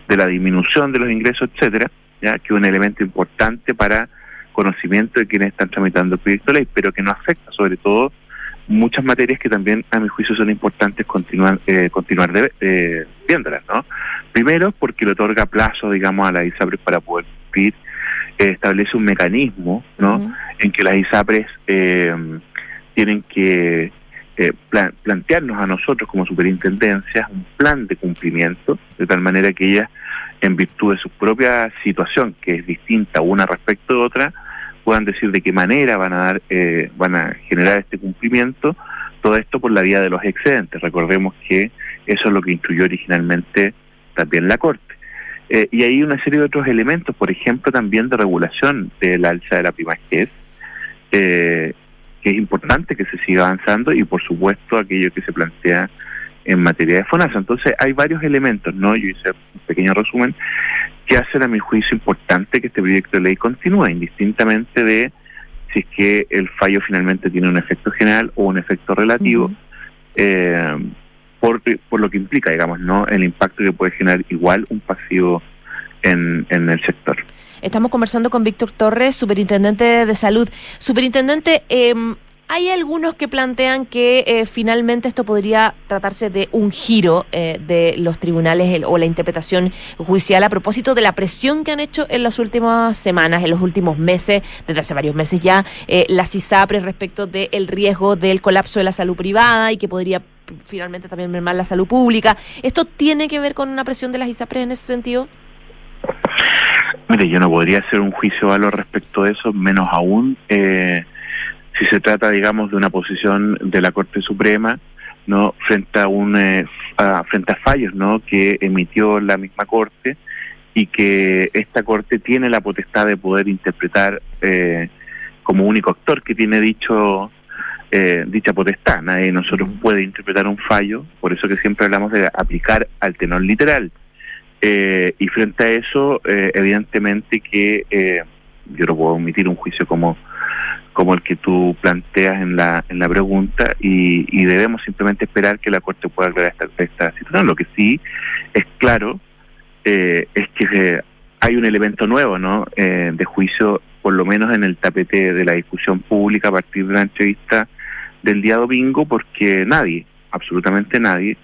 de la disminución de los ingresos, etcétera, ya que es un elemento importante para conocimiento de quienes están tramitando el proyecto de ley, pero que no afecta sobre todo muchas materias que también a mi juicio son importantes continuar eh, continuar de, eh, viéndolas, ¿no? Primero porque le otorga plazo, digamos, a las ISAPRES para poder cumplir, eh, establece un mecanismo, ¿no? En que las ISAPRES eh, tienen que eh, pla- plantearnos a nosotros como superintendencias un plan de cumplimiento, de tal manera que ellas, en virtud de su propia situación, que es distinta una respecto de otra, puedan decir de qué manera van a dar, eh, van a generar este cumplimiento, todo esto por la vía de los excedentes. Recordemos que eso es lo que instruyó originalmente también la Corte. Eh, y hay una serie de otros elementos, por ejemplo, también de regulación del alza de la primajez, eh, que es importante que se siga avanzando y, por supuesto, aquello que se plantea en materia de FONASA. Entonces, hay varios elementos, ¿no? Yo hice un pequeño resumen que hacen a mi juicio importante que este proyecto de ley continúe, indistintamente de si es que el fallo finalmente tiene un efecto general o un efecto relativo, eh, por, por lo que implica, digamos, ¿no? El impacto que puede generar igual un pasivo en, en el sector. Estamos conversando con Víctor Torres, superintendente de salud. Superintendente, eh, hay algunos que plantean que eh, finalmente esto podría tratarse de un giro eh, de los tribunales el- o la interpretación judicial a propósito de la presión que han hecho en las últimas semanas, en los últimos meses, desde hace varios meses ya, eh, las ISAPRES respecto del riesgo del colapso de la salud privada y que podría finalmente también mermar la salud pública. ¿Esto tiene que ver con una presión de las ISAPRES en ese sentido? Mire, yo no podría hacer un juicio de respecto de eso, menos aún eh, si se trata, digamos, de una posición de la Corte Suprema, no frente a un eh, a- frente a fallos, no que emitió la misma Corte y que esta Corte tiene la potestad de poder interpretar eh, como único actor que tiene dicho eh, dicha potestad. Nadie de nosotros puede interpretar un fallo, por eso que siempre hablamos de aplicar al tenor literal. Eh, y frente a eso, eh, evidentemente que eh, yo no puedo emitir un juicio como como el que tú planteas en la en la pregunta y, y debemos simplemente esperar que la Corte pueda aclarar esta, esta situación. Lo que sí es claro eh, es que eh, hay un elemento nuevo, ¿no? Eh, de juicio, por lo menos en el tapete de la discusión pública a partir de la entrevista del día domingo, porque nadie, absolutamente nadie,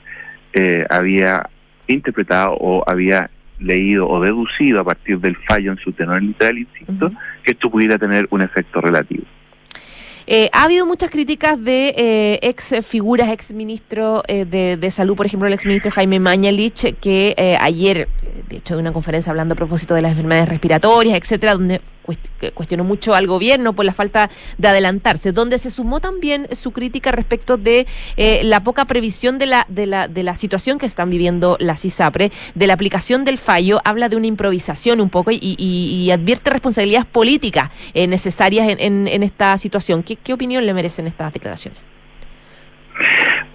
eh, había interpretado o había leído o deducido a partir del fallo en su tenor literal, insisto, que esto pudiera tener un efecto relativo. Eh, ha habido muchas críticas de eh, ex figuras, ex ministro eh, de, de, Salud, por ejemplo, el ex ministro Jaime Mañalich, que eh, ayer, de hecho, de una conferencia hablando a propósito de las enfermedades respiratorias, etcétera, donde cuestionó mucho al gobierno por la falta de adelantarse, donde se sumó también su crítica respecto de eh, la poca previsión de la, de, la, de la situación que están viviendo las ISAPRE, de la aplicación del fallo, habla de una improvisación un poco y, y, advierte responsabilidades políticas eh, necesarias en, en, en, esta situación. ¿Qué, ¿Qué opinión le merecen estas declaraciones?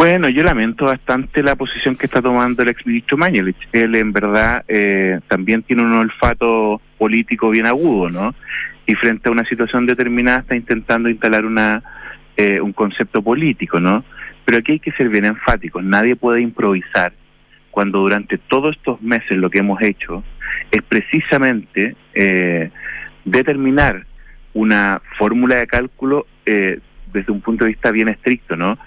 Bueno, yo lamento bastante la posición que está tomando el exministro Mañalich. Él, en verdad, eh, también tiene un olfato político bien agudo, ¿no? Y frente a una situación determinada está intentando instalar una eh, un concepto político, ¿no? Pero aquí hay que ser bien enfáticos. Nadie puede improvisar cuando durante todos estos meses lo que hemos hecho es precisamente eh, determinar una fórmula de cálculo eh, desde un punto de vista bien estricto, ¿no?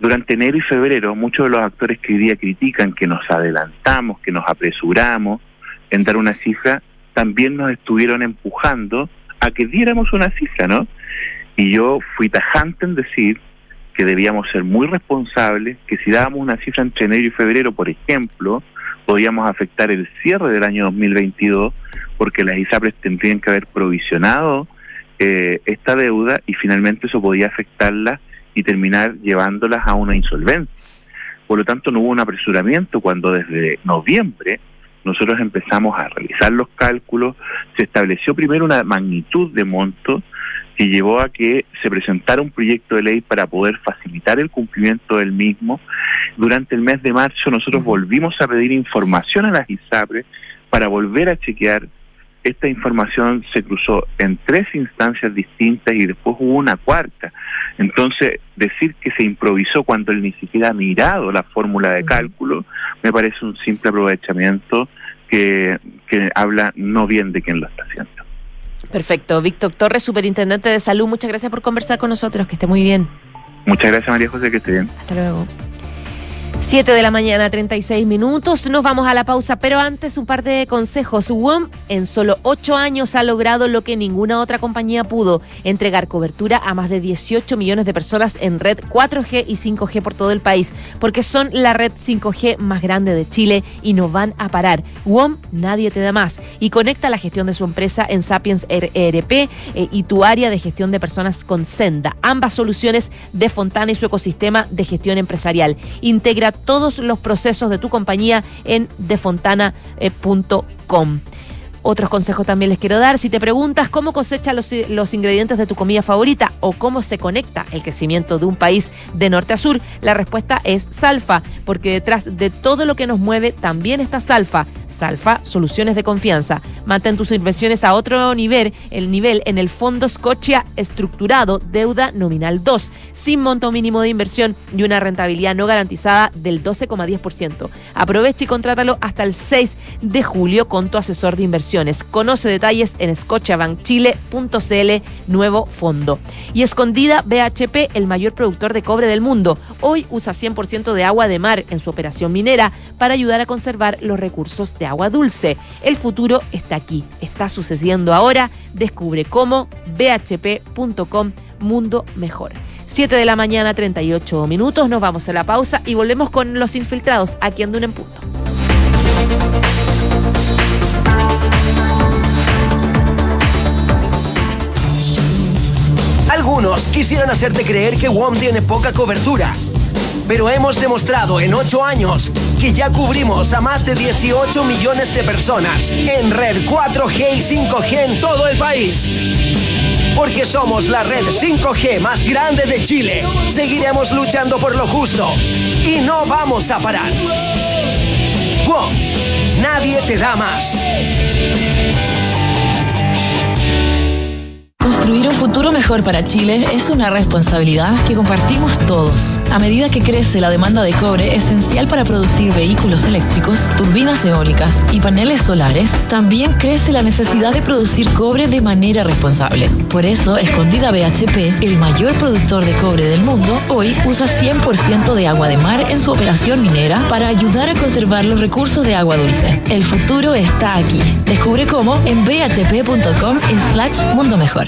Durante enero y febrero, muchos de los actores que hoy día critican que nos adelantamos, que nos apresuramos en dar una cifra, también nos estuvieron empujando a que diéramos una cifra, ¿no? Y yo fui tajante en decir que debíamos ser muy responsables, que si dábamos una cifra entre enero y febrero, por ejemplo, podíamos afectar el cierre del año 2022, porque las ISAPRES tendrían que haber provisionado eh, esta deuda y finalmente eso podía afectarla y terminar llevándolas a una insolvencia. Por lo tanto, no hubo un apresuramiento cuando desde noviembre nosotros empezamos a realizar los cálculos, se estableció primero una magnitud de monto que llevó a que se presentara un proyecto de ley para poder facilitar el cumplimiento del mismo. Durante el mes de marzo nosotros volvimos a pedir información a las ISAPRES para volver a chequear esta información se cruzó en tres instancias distintas y después hubo una cuarta. Entonces, decir que se improvisó cuando él ni siquiera ha mirado la fórmula de cálculo, me parece un simple aprovechamiento que, que habla no bien de quien lo está haciendo. Perfecto. Víctor Torres, Superintendente de Salud, muchas gracias por conversar con nosotros, que esté muy bien. Muchas gracias, María José, que esté bien. Hasta luego. 7 de la mañana, 36 minutos. Nos vamos a la pausa, pero antes un par de consejos. WOM en solo 8 años ha logrado lo que ninguna otra compañía pudo, entregar cobertura a más de 18 millones de personas en red 4G y 5G por todo el país, porque son la red 5G más grande de Chile y no van a parar. WOM nadie te da más y conecta la gestión de su empresa en Sapiens ERP eh, y tu área de gestión de personas con Senda, ambas soluciones de Fontana y su ecosistema de gestión empresarial. Integra todos los procesos de tu compañía en defontana.com. Otros consejos también les quiero dar. Si te preguntas cómo cosecha los, los, ingredientes de tu comida favorita o cómo se conecta el crecimiento de un país de norte a sur, la respuesta es Salfa, porque detrás de todo lo que nos mueve también está Salfa. Salfa, soluciones de confianza. Mantén tus inversiones a otro nivel, el nivel en el Fondo Scotia estructurado, deuda nominal 2, sin monto mínimo de inversión y una rentabilidad no garantizada del 12,10%. Aprovecha y contrátalo hasta el 6 de julio con tu asesor de inversión. Conoce detalles en scotiabankchile.cl nuevo fondo. Y Escondida BHP, el mayor productor de cobre del mundo, hoy usa 100% de agua de mar en su operación minera para ayudar a conservar los recursos de agua dulce. El futuro está aquí, está sucediendo ahora. Descubre cómo bhp.com Mundo Mejor. 7 de la mañana, 38 minutos. Nos vamos a la pausa y volvemos con los infiltrados aquí en Duna en Punto. Algunos quisieran hacerte creer que WOM tiene poca cobertura. Pero hemos demostrado en 8 años que ya cubrimos a más de 18 millones de personas en red 4G y 5G en todo el país. Porque somos la red 5G más grande de Chile. Seguiremos luchando por lo justo. Y no vamos a parar. WOM. Nadie te da más. Construir un futuro mejor para Chile es una responsabilidad que compartimos todos. A medida que crece la demanda de cobre esencial para producir vehículos eléctricos, turbinas eólicas y paneles solares, también crece la necesidad de producir cobre de manera responsable. Por eso, Escondida BHP, el mayor productor de cobre del mundo, hoy usa 100% de agua de mar en su operación minera para ayudar a conservar los recursos de agua dulce. El futuro está aquí. Descubre cómo en bhp.com slash mundo mejor.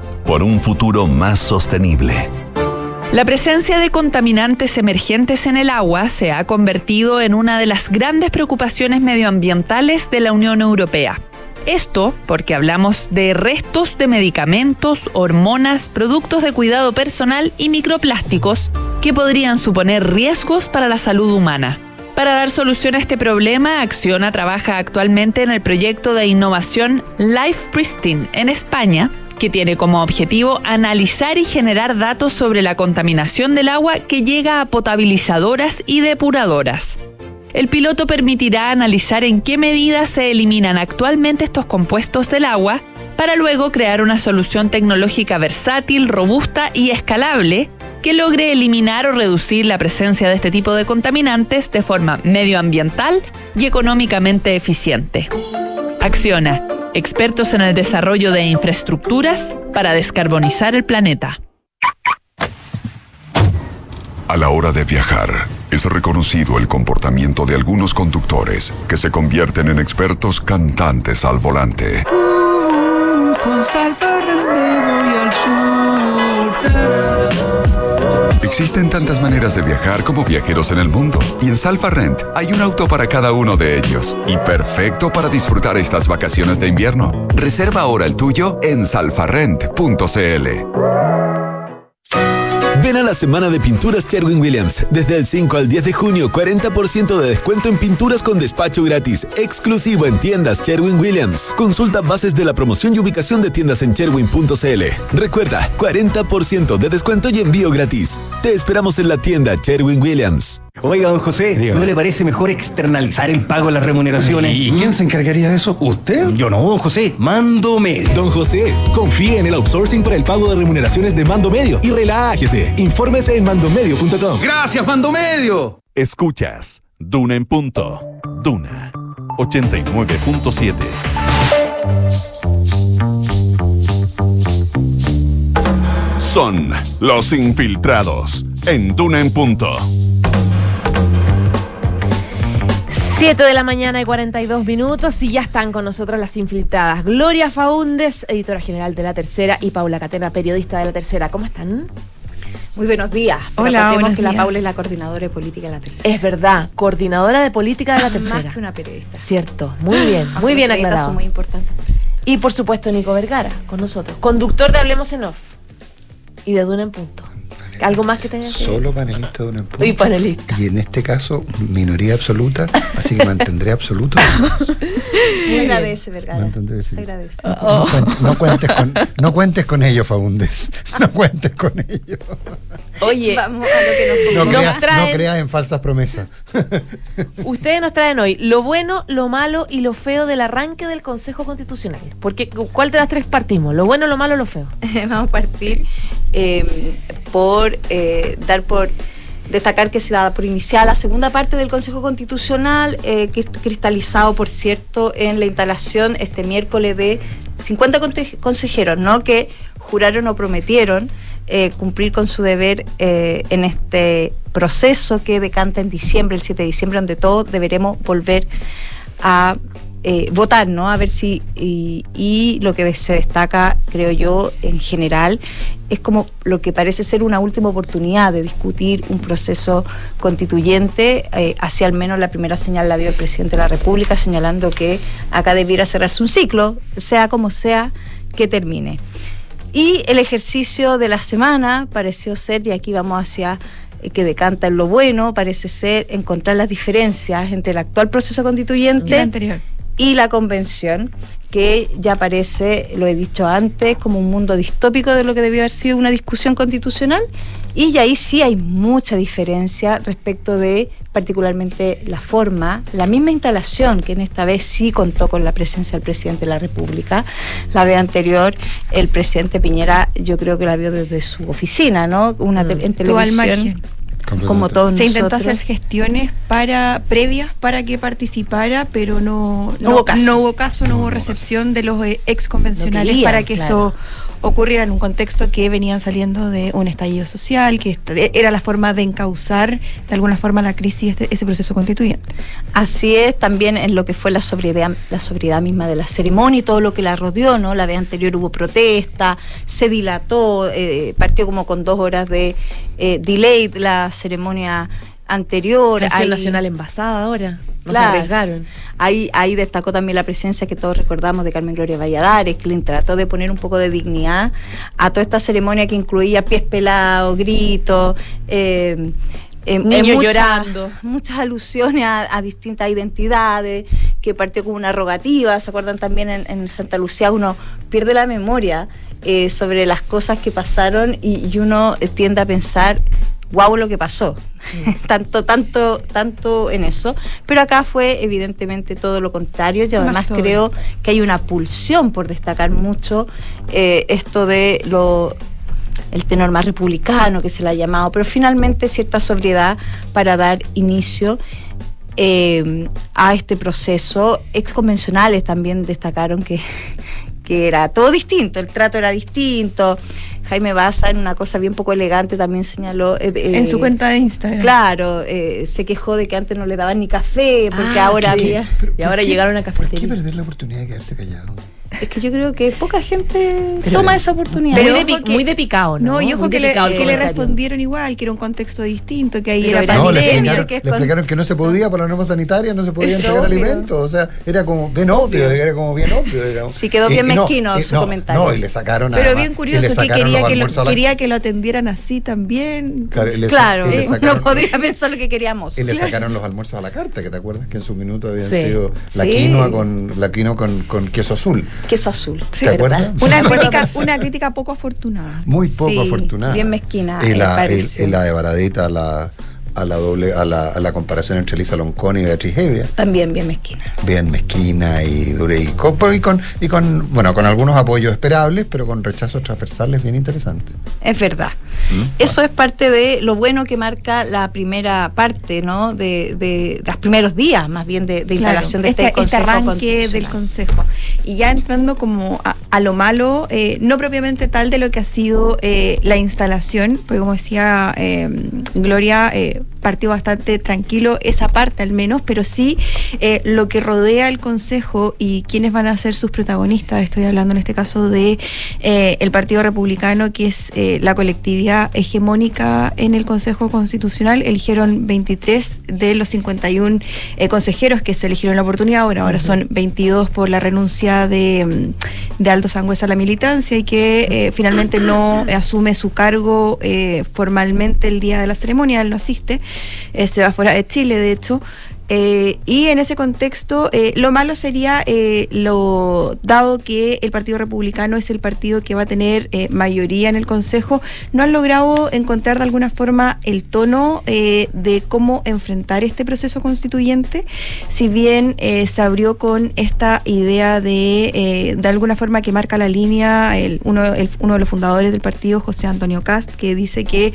por un futuro más sostenible. La presencia de contaminantes emergentes en el agua se ha convertido en una de las grandes preocupaciones medioambientales de la Unión Europea. Esto porque hablamos de restos de medicamentos, hormonas, productos de cuidado personal y microplásticos que podrían suponer riesgos para la salud humana. Para dar solución a este problema, Acciona trabaja actualmente en el proyecto de innovación Life Pristine en España, que tiene como objetivo analizar y generar datos sobre la contaminación del agua que llega a potabilizadoras y depuradoras. El piloto permitirá analizar en qué medida se eliminan actualmente estos compuestos del agua para luego crear una solución tecnológica versátil, robusta y escalable que logre eliminar o reducir la presencia de este tipo de contaminantes de forma medioambiental y económicamente eficiente. Acciona, expertos en el desarrollo de infraestructuras para descarbonizar el planeta. A la hora de viajar, es reconocido el comportamiento de algunos conductores que se convierten en expertos cantantes al volante. con Salfarren Existen tantas maneras de viajar como viajeros en el mundo, y en Salfa Rent hay un auto para cada uno de ellos, y perfecto para disfrutar estas vacaciones de invierno. Reserva ahora el tuyo en salfarrent.cl. Ven a la semana de pinturas Sherwin Williams. Desde el 5 al 10 de junio, 40% de descuento en pinturas con despacho gratis, exclusivo en tiendas Sherwin Williams. Consulta bases de la promoción y ubicación de tiendas en sherwin.cl. Recuerda, 40% de descuento y envío gratis. Te esperamos en la tienda Sherwin Williams. Oiga, don José, ¿no le parece mejor externalizar el pago de las remuneraciones? ¿Y quién se encargaría de eso? ¿Usted? Yo no, don José, mando medio. Don José, confíe en el outsourcing para el pago de remuneraciones de Mando Medio y relájese. Infórmese en mandomedio.com. ¡Gracias, Mando Medio! Escuchas Duna en punto. Duna 89.7. Son los infiltrados en Duna en punto. 7 de la mañana y 42 minutos y ya están con nosotros las infiltradas. Gloria Faúndes, editora general de La Tercera, y Paula Catena, periodista de La Tercera. ¿Cómo están? Muy buenos días. Hola, buenos que la días. Paula es la coordinadora de política de la tercera. Es verdad, coordinadora de política de La Tercera. Más que una periodista. Cierto, muy *gasps* bien, Aunque muy bien aclarado. son muy importantes. Y por supuesto Nico Vergara con nosotros, conductor de Hablemos en Off y de Duna en Punto. ¿Algo más que tenga que Solo panelista de un punto. Y panelista. Y en este caso, minoría absoluta, así que mantendré absoluto. *laughs* Se agradece, Vergara. Mantendré, sí. Se agradece. No, cuen- no cuentes con, no cuentes con ello, Faúndes. No cuentes con ello. Oye, Vamos a lo que No, nos creas, traen- no creas en falsas promesas. Ustedes nos traen hoy lo bueno, lo malo y lo feo del arranque del Consejo Constitucional. Porque, ¿cuál de las tres partimos? ¿Lo bueno, lo malo o lo feo? *laughs* Vamos a partir eh, por eh, dar por destacar que se da por iniciada la segunda parte del Consejo Constitucional, eh, cristalizado, por cierto, en la instalación este miércoles de 50 conte- consejeros, ¿no? Que juraron o prometieron eh, cumplir con su deber eh, en este proceso que decanta en diciembre, el 7 de diciembre, donde todos deberemos volver a eh, votar, ¿no? A ver si. Y, lo que se destaca, creo yo, en general, es como lo que parece ser una última oportunidad de discutir un proceso constituyente. Eh, hacia al menos la primera señal la dio el presidente de la República, señalando que acá debiera cerrarse un ciclo, sea como sea que termine. Y el ejercicio de la semana pareció ser, y aquí vamos hacia eh, que decanta en lo bueno, parece ser encontrar las diferencias entre el actual proceso constituyente Y el anterior. Y la convención, que ya parece, lo he dicho antes, como un mundo distópico de lo que debió haber sido una discusión constitucional. Y ahí sí hay mucha diferencia respecto de particularmente la forma, la misma instalación que en esta vez sí contó con la presencia del presidente de la República. La vez anterior, el presidente Piñera yo creo que la vio desde su oficina, ¿no? Una te- en Estuvo al televisión. margen. Como todos Se intentó hacer gestiones para previas para que participara, pero no, No hubo caso. no hubo caso, no hubo recepción de los eh, ex convencionales No querían, para que eso ocurriera en un contexto que venían saliendo de un estallido social, que est- era la forma de encauzar de alguna forma la crisis, este- ese proceso constituyente. Así es, también en lo que fue la sobriedad, la sobriedad misma de la ceremonia y todo lo que la rodeó, ¿no? La vez anterior hubo protesta, se dilató, eh, partió como con dos horas de eh, delay la ceremonia anterior. Ahí- nacional envasada ahora. No Claro. arriesgaron. Ahí, ahí destacó también la presencia que todos recordamos de Carmen Gloria Valladares, que le trató de poner un poco de dignidad a toda esta ceremonia que incluía pies pelados, gritos, eh, eh, Niños eh, muchas- llorando. Muchas alusiones a, a distintas identidades, que partió con una rogativa. ¿Se acuerdan también en, en Santa Lucía? Uno pierde la memoria eh, sobre las cosas que pasaron y, y uno tiende a pensar, wow, lo que pasó. *laughs* tanto, tanto, tanto en eso. Pero acá fue evidentemente todo lo contrario. Y además creo que hay una pulsión por destacar mucho eh, esto de lo el tenor más republicano que se le ha llamado, pero finalmente cierta sobriedad para dar inicio eh, a este proceso. Exconvencionales también destacaron que, que era todo distinto, el trato era distinto. Jaime Baza en una cosa bien poco elegante también señaló. eh, eh, en su cuenta de Instagram. Claro, eh, se quejó de que antes no le daban ni café, porque Ah, ahora sí. había... Y ahora llegaron a ¿Por qué cafetería. perder la oportunidad de quedarse callado? Es que yo creo que poca gente Pero- toma esa oportunidad. Muy Pero de, pi- ojo que- muy de picado, ¿no? No, y ojo Muy que de le, que le respondieron igual, que era un contexto distinto, que ahí Pero era No, le pandemia, explicaron, que es le explicaron que no se podía por la norma sanitaria, no se podía entregar obvio. alimentos. O sea, era como bien obvio, era como bien obvio. digamos. Sí, quedó Y- bien y no, mezquino y su no, comentario. No, y le sacaron Pero además, bien curioso le que quería que, lo, la- quería que lo atendieran así también. Claro, le Claro, le eh, sacaron- uno podría pensar lo que queríamos. Y le Claro. sacaron los almuerzos a la carta, que te acuerdas que en su minuto habían sido la quinoa con la quinoa con queso azul. Queso azul. Una *laughs* crítica, una crítica poco afortunada. Muy poco Sí, afortunada. bien mezquina, Y la, de Baradita, la, a la doble, a la, a la comparación entre Lisa Loncón y Beatriz Hevia. También bien mezquina. Bien mezquina y dura y con, y con, y con, bueno, con algunos apoyos esperables, pero con rechazos transversales bien interesantes. Es verdad. ¿Mm? Eso es parte de lo bueno que marca la primera parte, ¿no? De, de, de los primeros días, más bien, de, de Claro, instalación de este, este, este Consejo arranque del. Consejo. Y ya entrando como a, a lo malo, eh, no propiamente tal de lo que ha sido eh, la instalación, porque como decía eh, Gloria, eh, partió bastante tranquilo esa parte al menos, pero sí eh, lo que rodea el Consejo y quiénes van a ser sus protagonistas. Estoy hablando en este caso de eh, el Partido Republicano, que es eh, la colectividad hegemónica en el Consejo Constitucional. Eligieron 23 de los 51 eh, consejeros que se eligieron la oportunidad. Ahora, ahora son 22 por la renuncia de, de Aldo Sangüesa a la militancia y que finalmente no *coughs* asume su cargo formalmente el día de la ceremonia. Él no asiste, eh, se va fuera de Chile, de hecho. Eh, y en ese contexto, eh, lo malo sería, lo dado que el Partido Republicano es el partido que va a tener mayoría en el Consejo, no han logrado encontrar de alguna forma el tono de cómo enfrentar este proceso constituyente, si bien se abrió con esta idea de, de alguna forma que marca la línea, uno, el- uno de los fundadores del partido, José Antonio Cast, que dice que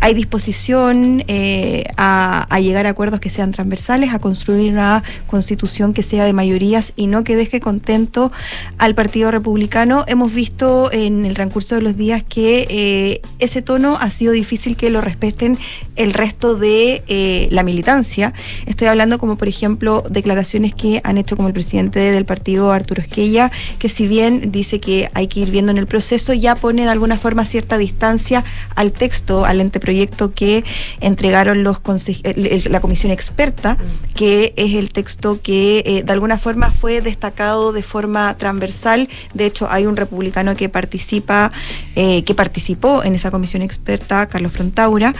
hay disposición eh, a, llegar a acuerdos que sean transversales, a construir una constitución que sea de mayorías y no que deje contento al Partido Republicano. Hemos visto en el transcurso de los días que eh, ese tono ha sido difícil que lo respeten el resto de eh, la militancia. Estoy hablando como por ejemplo declaraciones que han hecho como el presidente del partido Arturo Esquella, que si bien dice que hay que ir viendo en el proceso, ya pone de alguna forma cierta distancia al texto, al anteproyecto anteproyecto que entregaron los la comisión experta, que es el texto que eh, de alguna forma fue destacado de forma transversal. De hecho, hay un republicano que participa, eh, que participó en esa comisión experta, Carlos Frontaura,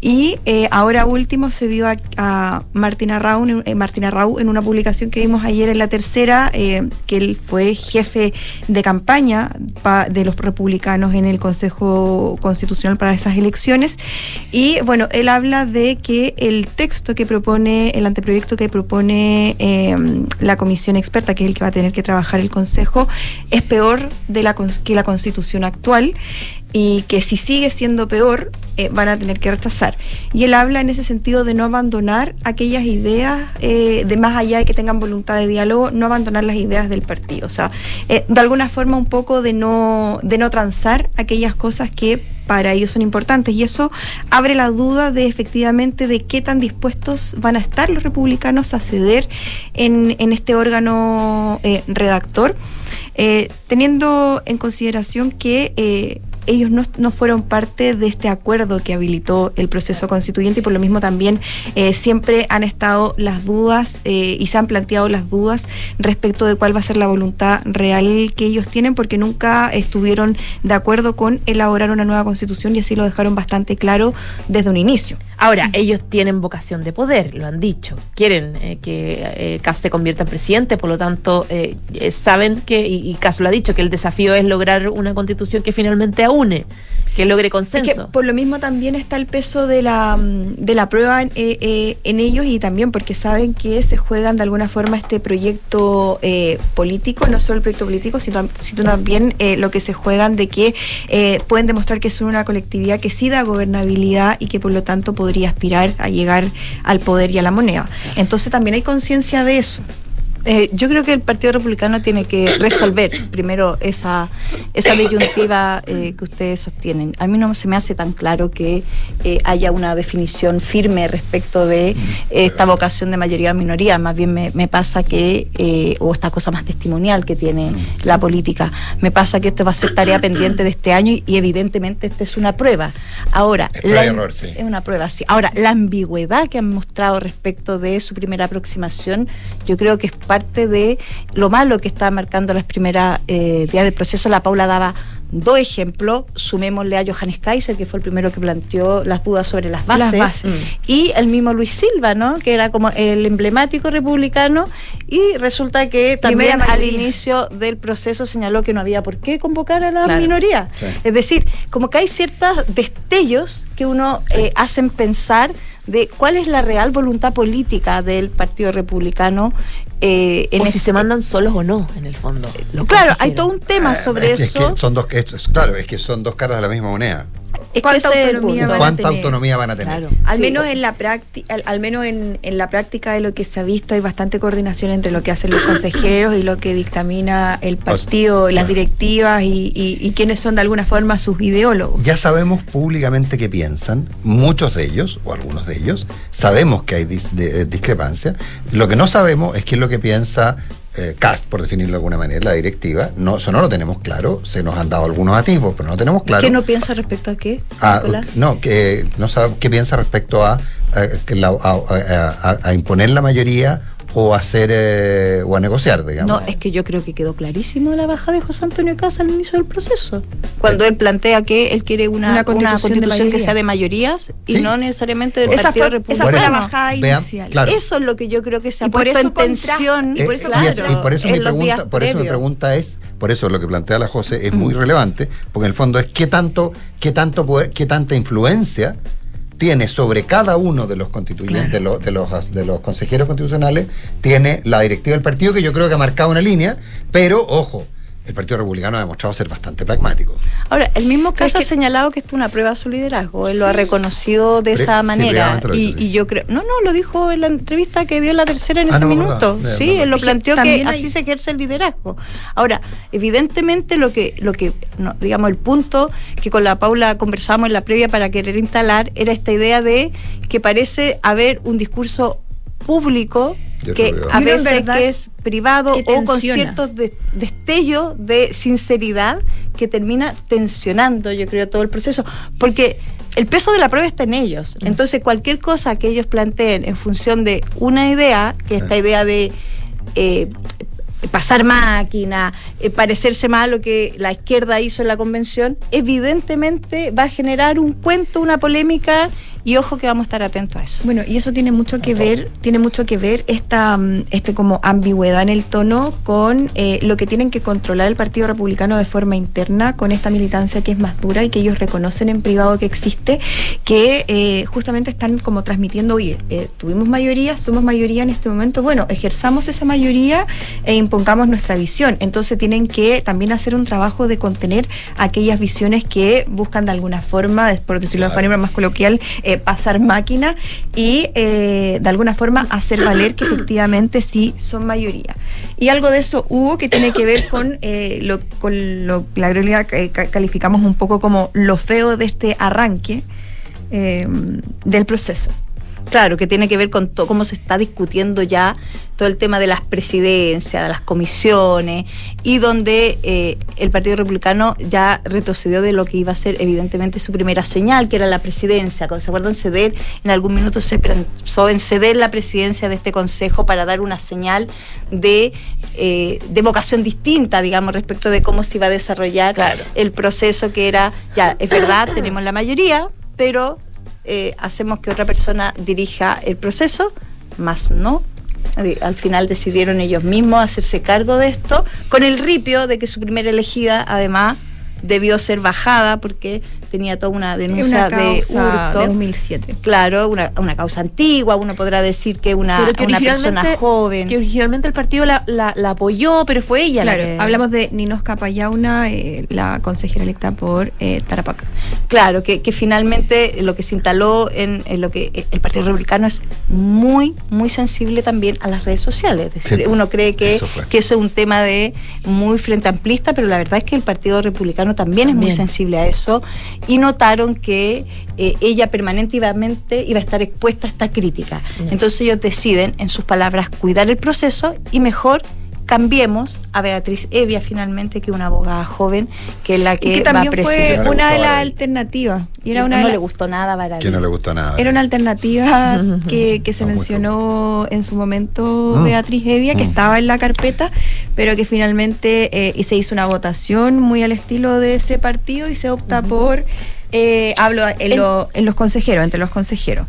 y eh, ahora último se vio a, Martina, Raúl, Martina Raúl en una publicación que vimos ayer en la tercera, que él fue jefe de campaña de los republicanos en el Consejo Constitucional para esas elecciones. Y bueno, él habla de que el texto que propone, el anteproyecto que propone em, la comisión experta, que es el que va a tener que trabajar el Consejo, es peor de la, que la constitución actual y que si sigue siendo peor, eh, van a tener que rechazar. Y él habla en ese sentido de no abandonar aquellas ideas, eh, de más allá de que tengan voluntad de diálogo, no abandonar las ideas del partido. O sea, eh, de alguna forma un poco de no, de no transar aquellas cosas que para ellos son importantes. Y eso abre la duda de efectivamente de qué tan dispuestos van a estar los republicanos a ceder en, en este órgano redactor. teniendo en consideración que ellos no, fueron parte de este acuerdo que habilitó el proceso constituyente y por lo mismo también eh, siempre han estado las dudas eh, y se han planteado las dudas respecto de cuál va a ser la voluntad real que ellos tienen porque nunca estuvieron de acuerdo con elaborar una nueva constitución y así lo dejaron bastante claro desde un inicio. Ahora, ellos tienen vocación de poder, lo han dicho. Quieren eh, que eh, se convierta en presidente, por lo tanto, saben que, y, y lo ha dicho, que el desafío es lograr una constitución que finalmente aúne, que logre consenso. Es que por lo mismo también está el peso de la, mm, de la prueba en, en ellos y también porque saben que se juegan de alguna forma este proyecto político, no solo el proyecto político, sino, sino también lo que se juegan de que pueden demostrar que son una colectividad que sí da gobernabilidad y que por lo tanto podría aspirar a llegar al poder y a la moneda. Entonces también hay conciencia de eso. Eh, yo creo que el Partido Republicano tiene que resolver primero esa, esa disyuntiva eh, que ustedes sostienen. A mí no se me hace tan claro que eh, haya una definición firme respecto de esta vocación de mayoría o minoría. Más bien me, pasa que, o esta cosa más testimonial que tiene la política, me pasa que esto va a ser tarea pendiente de este año y, evidentemente esta es una prueba. Ahora, es, error, sí. es una prueba, sí. Ahora, la ambigüedad que han mostrado respecto de su primera aproximación, yo creo que es parte de lo malo que está marcando las primeras eh, días del proceso. La Paula daba dos ejemplos, sumémosle a Johannes Kaiser, que fue el primero que planteó las dudas sobre las bases, y el mismo Luis Silva, ¿no? que era como el emblemático republicano, y resulta que también al inicio del proceso señaló que no había por qué convocar a la minoría. Es decir, como que hay ciertos destellos que uno eh, hacen pensar de cuál es la real voluntad política del Partido Republicano eh, o si se mandan solos o no, en el fondo. Claro, hay todo un tema ah, sobre eso. son dos, claro, es que son dos caras de la misma moneda. ¿Cuánta, autonomía van, ¿Cuánta autonomía van a tener? Al menos en la práctica, al, menos en, la práctica de lo que se ha visto hay bastante coordinación entre lo que hacen los consejeros y lo que dictamina el partido, las directivas y, y, quiénes son de alguna forma sus ideólogos. Ya sabemos públicamente qué piensan, muchos de ellos, o algunos de ellos, sabemos que hay discrepancia. Lo que no sabemos es qué es lo que piensa eh, CAST, por definirlo de alguna manera, la directiva, no, eso no lo tenemos claro, se nos han dado algunos atisbos, pero no tenemos claro. ¿Qué no piensa respecto a qué? Ah, no, que no sabe qué piensa respecto a, a imponer la mayoría o hacer eh, o a negociar, digamos. No, es que yo creo que quedó clarísimo la baja de José Antonio Casa al inicio del proceso. Cuando él plantea que él quiere una, constitución, que sea de mayorías y no necesariamente del esa Partido fue, Republicano. Esa fue la bajada inicial. Eso es lo que yo creo que se ha puesto en tensión. y por eso, mi pregunta, por eso mi pregunta es, por eso lo que plantea la José es muy relevante, porque en el fondo es qué tanto, qué tanto poder, qué tanta influencia tiene sobre cada uno de los constituyentes, de, los, de, los, de los consejeros constitucionales, tiene la directiva del partido, que yo creo que ha marcado una línea, pero ojo, el Partido Republicano ha demostrado ser bastante pragmático. Ahora, el mismo caso ha señalado que esto es una prueba de su liderazgo, él lo ha reconocido de esa manera. y, yo creo, no, no, lo dijo en la entrevista que dio la tercera en ah, ese minuto. sí, él lo planteó que, así se ejerce el liderazgo. Ahora, evidentemente lo que, lo que digamos, el punto que con la Paula conversamos en la previa para querer instalar era esta idea de que parece haber un discurso público que a veces que es privado o con ciertos destellos de sinceridad que termina tensionando, yo creo, todo el proceso. Porque el peso de la prueba está en ellos. Entonces, cualquier cosa que ellos planteen en función de una idea, que esta idea de eh, pasar máquina, eh, parecerse más a lo que la izquierda hizo en la convención, evidentemente va a generar un cuento, una polémica y ojo que vamos a estar atentos a eso. Bueno, y eso tiene mucho que ver, tiene mucho que ver esta mm, este como ambigüedad en el tono con eh, lo que tienen que controlar el Partido Republicano de forma interna, con esta militancia que es más dura y que ellos reconocen en privado que existe, que eh, justamente están como transmitiendo, oye, eh, tuvimos mayoría, somos mayoría en este momento, bueno, ejerzamos esa mayoría e impongamos nuestra visión. Entonces tienen que también hacer un trabajo de contener aquellas visiones que buscan de alguna forma, por decirlo de forma más coloquial, eh, pasar máquina y eh, de alguna forma hacer valer que efectivamente sí son mayoría. Y algo de eso hubo que tiene que ver con eh, lo con lo la realidad que calificamos un poco como lo feo de este arranque del proceso. Claro, que tiene que ver con todo cómo se está discutiendo ya todo el tema de las presidencias, de las comisiones, y donde eh, el Partido Republicano ya retrocedió de lo que iba a ser evidentemente su primera señal, que era la presidencia. Cuando se acuerdan ceder, en algún minuto se pensó en ceder la presidencia de este Consejo para dar una señal de, eh, de vocación distinta, digamos, respecto de cómo se iba a desarrollar el proceso que era, ya, es verdad, tenemos la mayoría, pero eh, hacemos que otra persona dirija el proceso, más no. Eh, al final decidieron ellos mismos hacerse cargo de esto, con el ripio de que su primera elegida, además, debió ser bajada porque tenía toda una denuncia de hurto. de 2007. Claro, una, una, causa antigua, uno podrá decir que una, una persona joven. Que originalmente el partido la, la, apoyó, pero fue ella la que... hablamos de Ninos Capayauna, eh, la consejera electa por eh, Tarapaca. Claro, que, que, finalmente lo que se instaló en, lo que eh, el Partido Republicano es muy, muy sensible también a las redes sociales. Es decir, uno cree que eso, que eso es un tema de muy frente amplista, pero la verdad es que el Partido Republicano también, es muy sensible a eso y notaron que eh, ella permanentemente iba a estar expuesta a esta crítica. Entonces ellos deciden, en sus palabras, cuidar el proceso y mejor cambiemos a Beatriz Evia finalmente, que es una abogada joven, que es la que, que también fue una de las alternativas. Y era una no le gustó nada para Que no le gustó nada. Era una alternativa *laughs* que, se mencionó en su momento ah. Beatriz Evia, que mm. estaba en la carpeta, pero que finalmente eh, y se hizo una votación muy al estilo de ese partido y se opta por, eh, hablo en, en los consejeros, entre los consejeros.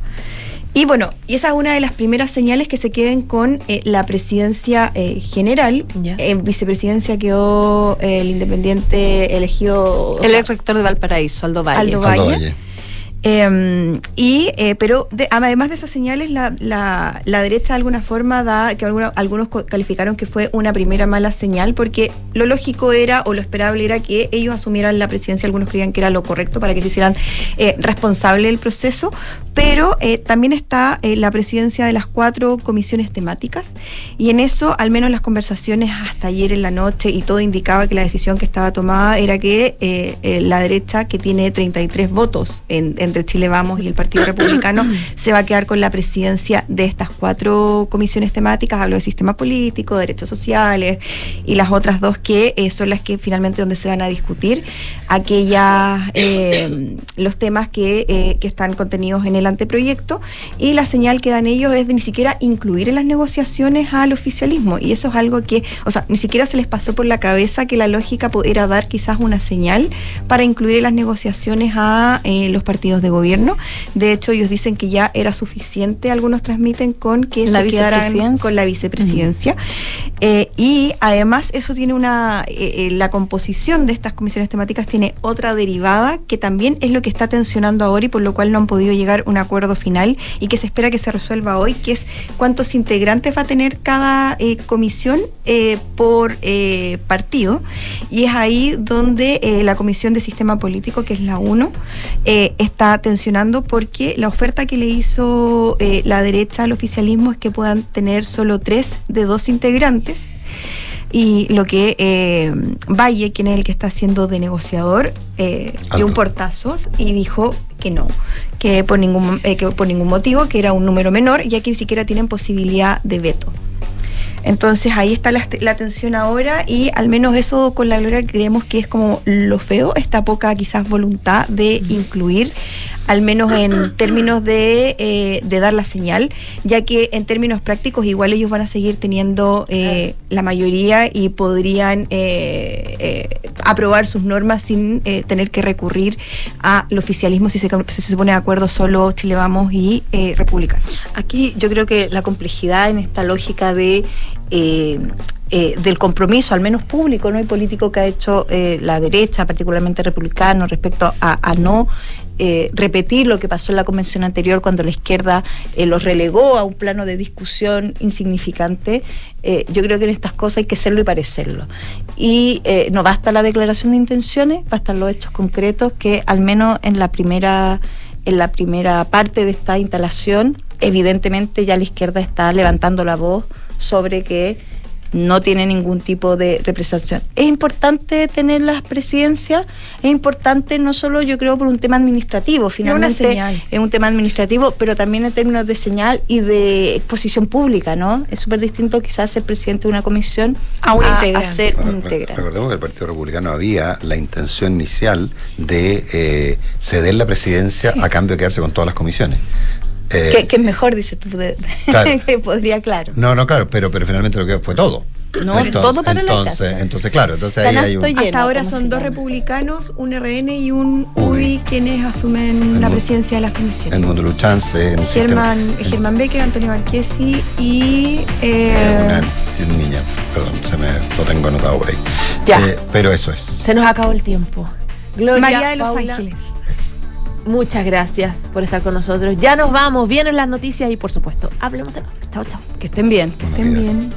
Y bueno, y esa es una de las primeras señales que se queden con eh, la presidencia eh, general. En vicepresidencia quedó eh, el independiente elegido. El ex rector de Valparaíso, Aldo Valle. Aldo Valle. Em, y, eh, pero además de esas señales, la, la, la, derecha de alguna forma da, que algunos calificaron que fue una primera mala señal, porque lo lógico era, o lo esperable era que ellos asumieran la presidencia, algunos creían que era lo correcto para que se hicieran eh, responsable del proceso, pero eh, también está eh, la presidencia de las cuatro comisiones temáticas, y en eso, al menos las conversaciones hasta ayer en la noche, y todo indicaba que la decisión que estaba tomada era que la derecha, que tiene 33 votos en entre Chile Vamos y el Partido Republicano, se va a quedar con la presidencia de estas cuatro comisiones temáticas, hablo de sistema político, derechos sociales y las otras dos que eh, son las que finalmente donde se van a discutir aquellas eh, los temas que, eh, que, están contenidos en el anteproyecto. Y la señal que dan ellos es de ni siquiera incluir en las negociaciones al oficialismo. Y eso es algo que, o sea, ni siquiera se les pasó por la cabeza que la lógica pudiera dar quizás una señal para incluir en las negociaciones a los partidos de gobierno. De hecho, ellos dicen que ya era suficiente, algunos transmiten con que se quedaran con la vicepresidencia. Eh, y además eso tiene una, eh, eh, la composición de estas comisiones temáticas tiene otra derivada que también es lo que está tensionando ahora y por lo cual no han podido llegar a un acuerdo final y que se espera que se resuelva hoy, que es cuántos integrantes va a tener cada comisión por partido. Y es ahí donde la Comisión de Sistema Político, que es la 1, está está tensionando porque la oferta que le hizo eh, la derecha al oficialismo es que puedan tener solo tres de dos integrantes. Y lo que eh, Valle, quien es el que está haciendo de negociador, eh, dio un portazo y dijo que no, que por ningún, que por ningún motivo, que era un número menor, ya que ni siquiera tienen posibilidad de veto. Entonces ahí está la, tensión ahora y al menos eso con la gloria creemos que es como lo feo, esta poca quizás voluntad de incluir al menos en términos de, eh, de dar la señal, ya que en términos prácticos igual ellos van a seguir teniendo eh, la mayoría y podrían eh, aprobar sus normas sin tener que recurrir al oficialismo si se, si se pone de acuerdo solo Chile Vamos y Republicanos. Aquí yo creo que la complejidad en esta lógica de eh, del compromiso, al menos público ¿no? y político que ha hecho eh, la derecha, particularmente republicano, respecto a, no eh, repetir lo que pasó en la convención anterior cuando la izquierda los relegó a un plano de discusión insignificante. yo creo que en estas cosas hay que serlo y parecerlo. Y no basta la declaración de intenciones, bastan los hechos concretos que al menos en la primera en la primera parte de esta instalación, evidentemente ya la izquierda está levantando la voz sobre que no tiene ningún tipo de representación. Es importante tener las presidencias, es importante no solo yo creo por un tema administrativo, finalmente es un tema administrativo, pero también en términos de señal y de exposición pública, ¿no? Es súper distinto quizás ser presidente de una comisión a, una ser un integrante. Recordemos que el Partido Republicano había la intención inicial de eh, ceder la presidencia a cambio de quedarse con todas las comisiones. Eh, que, es mejor, dice tú, *laughs* que podría, claro. No, no, claro, pero, pero finalmente lo que fue todo. No, todo para entonces, entonces, claro, entonces ahí hay un... Hasta ahora son dos republicanos, un RN y un UDI, quienes asumen la presidencia de las comisiones. En Mundo Luchanse, en Germán, Germán Becker, Antonio Marquesi y... Eh, eh, una niña, perdón, se me lo tengo anotado por ahí. Ya. pero eso es. Se nos acabó el tiempo. María de Los Ángeles. Muchas gracias por estar con nosotros. Ya nos vamos, vienen las noticias y por supuesto, hablemos en off. Chao, chao. Que estén bien. Que estén bien.